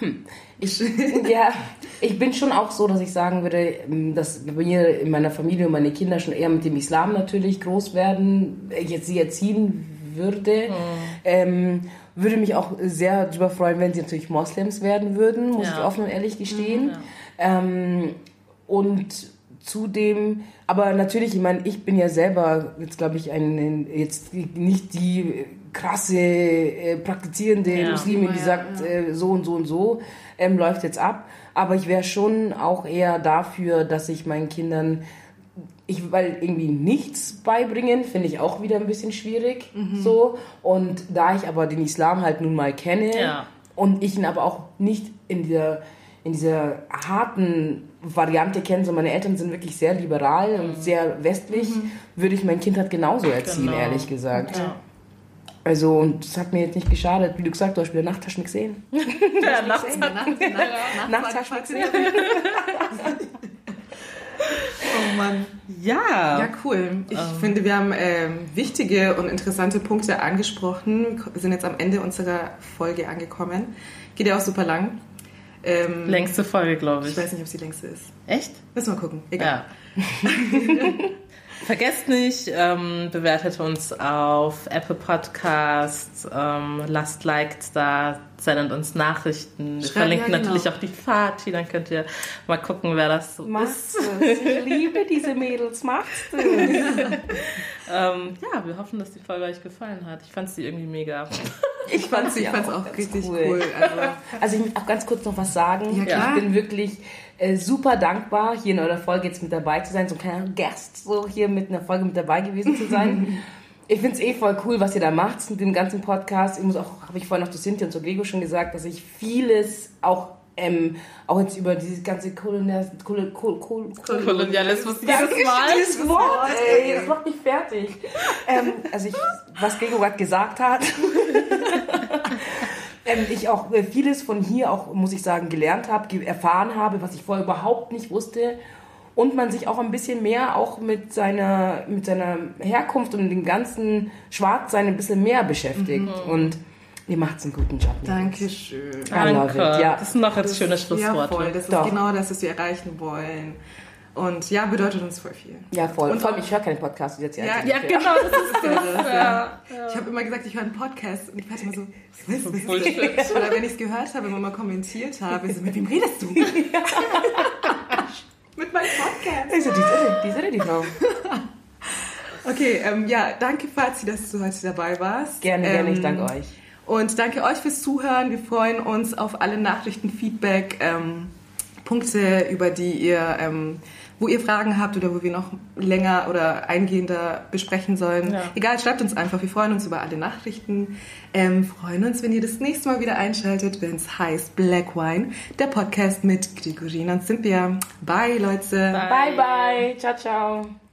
hm, ich, ja, ich bin schon auch so, dass ich sagen würde, mh, dass bei mir in meiner Familie und meine Kinder schon eher mit dem Islam natürlich groß werden, äh, jetzt sie erziehen würde. Ähm, würde mich auch sehr darüber freuen, wenn sie natürlich Moslems werden würden, muss Ja. ich offen und ehrlich gestehen. ja. Ähm, und zudem, aber natürlich, ich meine, ich bin ja selber jetzt, glaube ich, ein, jetzt nicht die krasse äh, praktizierende Ja. Muslimin, die sagt, äh, so und so und so ähm, läuft jetzt ab. Aber ich wäre schon auch eher dafür, dass ich meinen Kindern ich, weil irgendwie nichts beibringen, finde ich auch wieder ein bisschen schwierig. Mhm. So. Und da ich aber den Islam halt nun mal kenne Ja. und ich ihn aber auch nicht in dieser, in dieser harten Variante kenne, sondern meine Eltern sind wirklich sehr liberal und sehr westlich, würde ich mein Kind halt genauso erziehen, Mhm. Genau. ehrlich gesagt. Ja. Also, und das hat mir jetzt nicht geschadet. Wie du gesagt hast, du hast wieder Nachttaschen gesehen. Ja, nachts In der Nacht, Nacht, Nachttaschen gesehen. Oh Mann. Ja. Ja, cool. Ich finde, wir haben ähm, wichtige und interessante Punkte angesprochen. Wir sind jetzt am Ende unserer Folge angekommen. Geht ja auch super lang. Ähm, Längste Folge, glaube Ich ich. weiß nicht, ob es die längste ist. Echt? Müssen wir gucken. Egal. Ja. Vergesst nicht, ähm, bewertet uns auf Apple Podcasts, ähm, lasst Likes da, sendet uns Nachrichten. Wir Schreibt- verlinken ja, genau. natürlich auch die Fati, dann könnt ihr mal gucken, wer das so ist. Machst du Ich liebe diese Mädels. Machst du Ähm, ja, wir hoffen, dass die Folge euch gefallen hat. Ich fand sie irgendwie mega. Ich fand es ja auch, auch ganz richtig cool. cool. Also, Also ich möchte auch ganz kurz noch was sagen. Ja, klar. Ich bin wirklich äh, super dankbar, hier in eurer Folge jetzt mit dabei zu sein, so ein kleiner Gast, so hier mit einer Folge mit dabei gewesen zu sein. ich finde es eh voll cool, was ihr da macht mit dem ganzen Podcast. Ich muss auch, habe ich vorhin noch zu Cynthia und zu Gregor schon gesagt, dass ich vieles auch ähm, auch jetzt über dieses ganze Kolonial, Kol, Kol, Kol, Kol, Kolonialismus dieses. Dieses Wort, ey, das macht mich fertig. ähm, also ich, was Gregor gerade gesagt hat. ähm, ich auch äh, vieles von hier auch, muss ich sagen, gelernt habe, erfahren habe, was ich vorher überhaupt nicht wusste. Und man sich auch ein bisschen mehr auch mit seiner, mit seiner Herkunft und dem ganzen Schwarzsein ein bisschen mehr beschäftigt. Und ihr macht einen guten Job. Dankeschön. Danke. ja. Das sind noch jetzt schöne Ja, Schlussworte. voll. Das ist Doch. genau das, was wir erreichen wollen. Und ja, bedeutet uns voll viel. Ja, voll. Und vor allem, ich höre keine Podcasts, die jetzt hier Ja, ja, genau, das ist Ja, das, das. ja. Ja. Ich habe immer gesagt, ich höre einen Podcast und ich war immer so, was ist, ist Bullshit. das? Oder wenn ich es gehört habe, wenn man mal kommentiert habe, so, mit wem redest du? mit meinem Podcast. Also, die ist irre, die ist die Frau. Okay, ähm, ja, danke Fazi, dass du heute dabei warst. Gerne, gerne, ich Ähm, danke euch. Und danke euch fürs Zuhören. Wir freuen uns auf alle Nachrichten, Feedback, ähm, Punkte, über die ihr, ähm, wo ihr Fragen habt oder wo wir noch länger oder eingehender besprechen sollen. Ja. Egal, schreibt uns einfach. Wir freuen uns über alle Nachrichten. Ähm, freuen uns, wenn ihr das nächste Mal wieder einschaltet, wenn es heißt Black Wine, der Podcast mit Grigorina und Cynthia. Bye, Leute. Bye. Bye, bye. Ciao, ciao.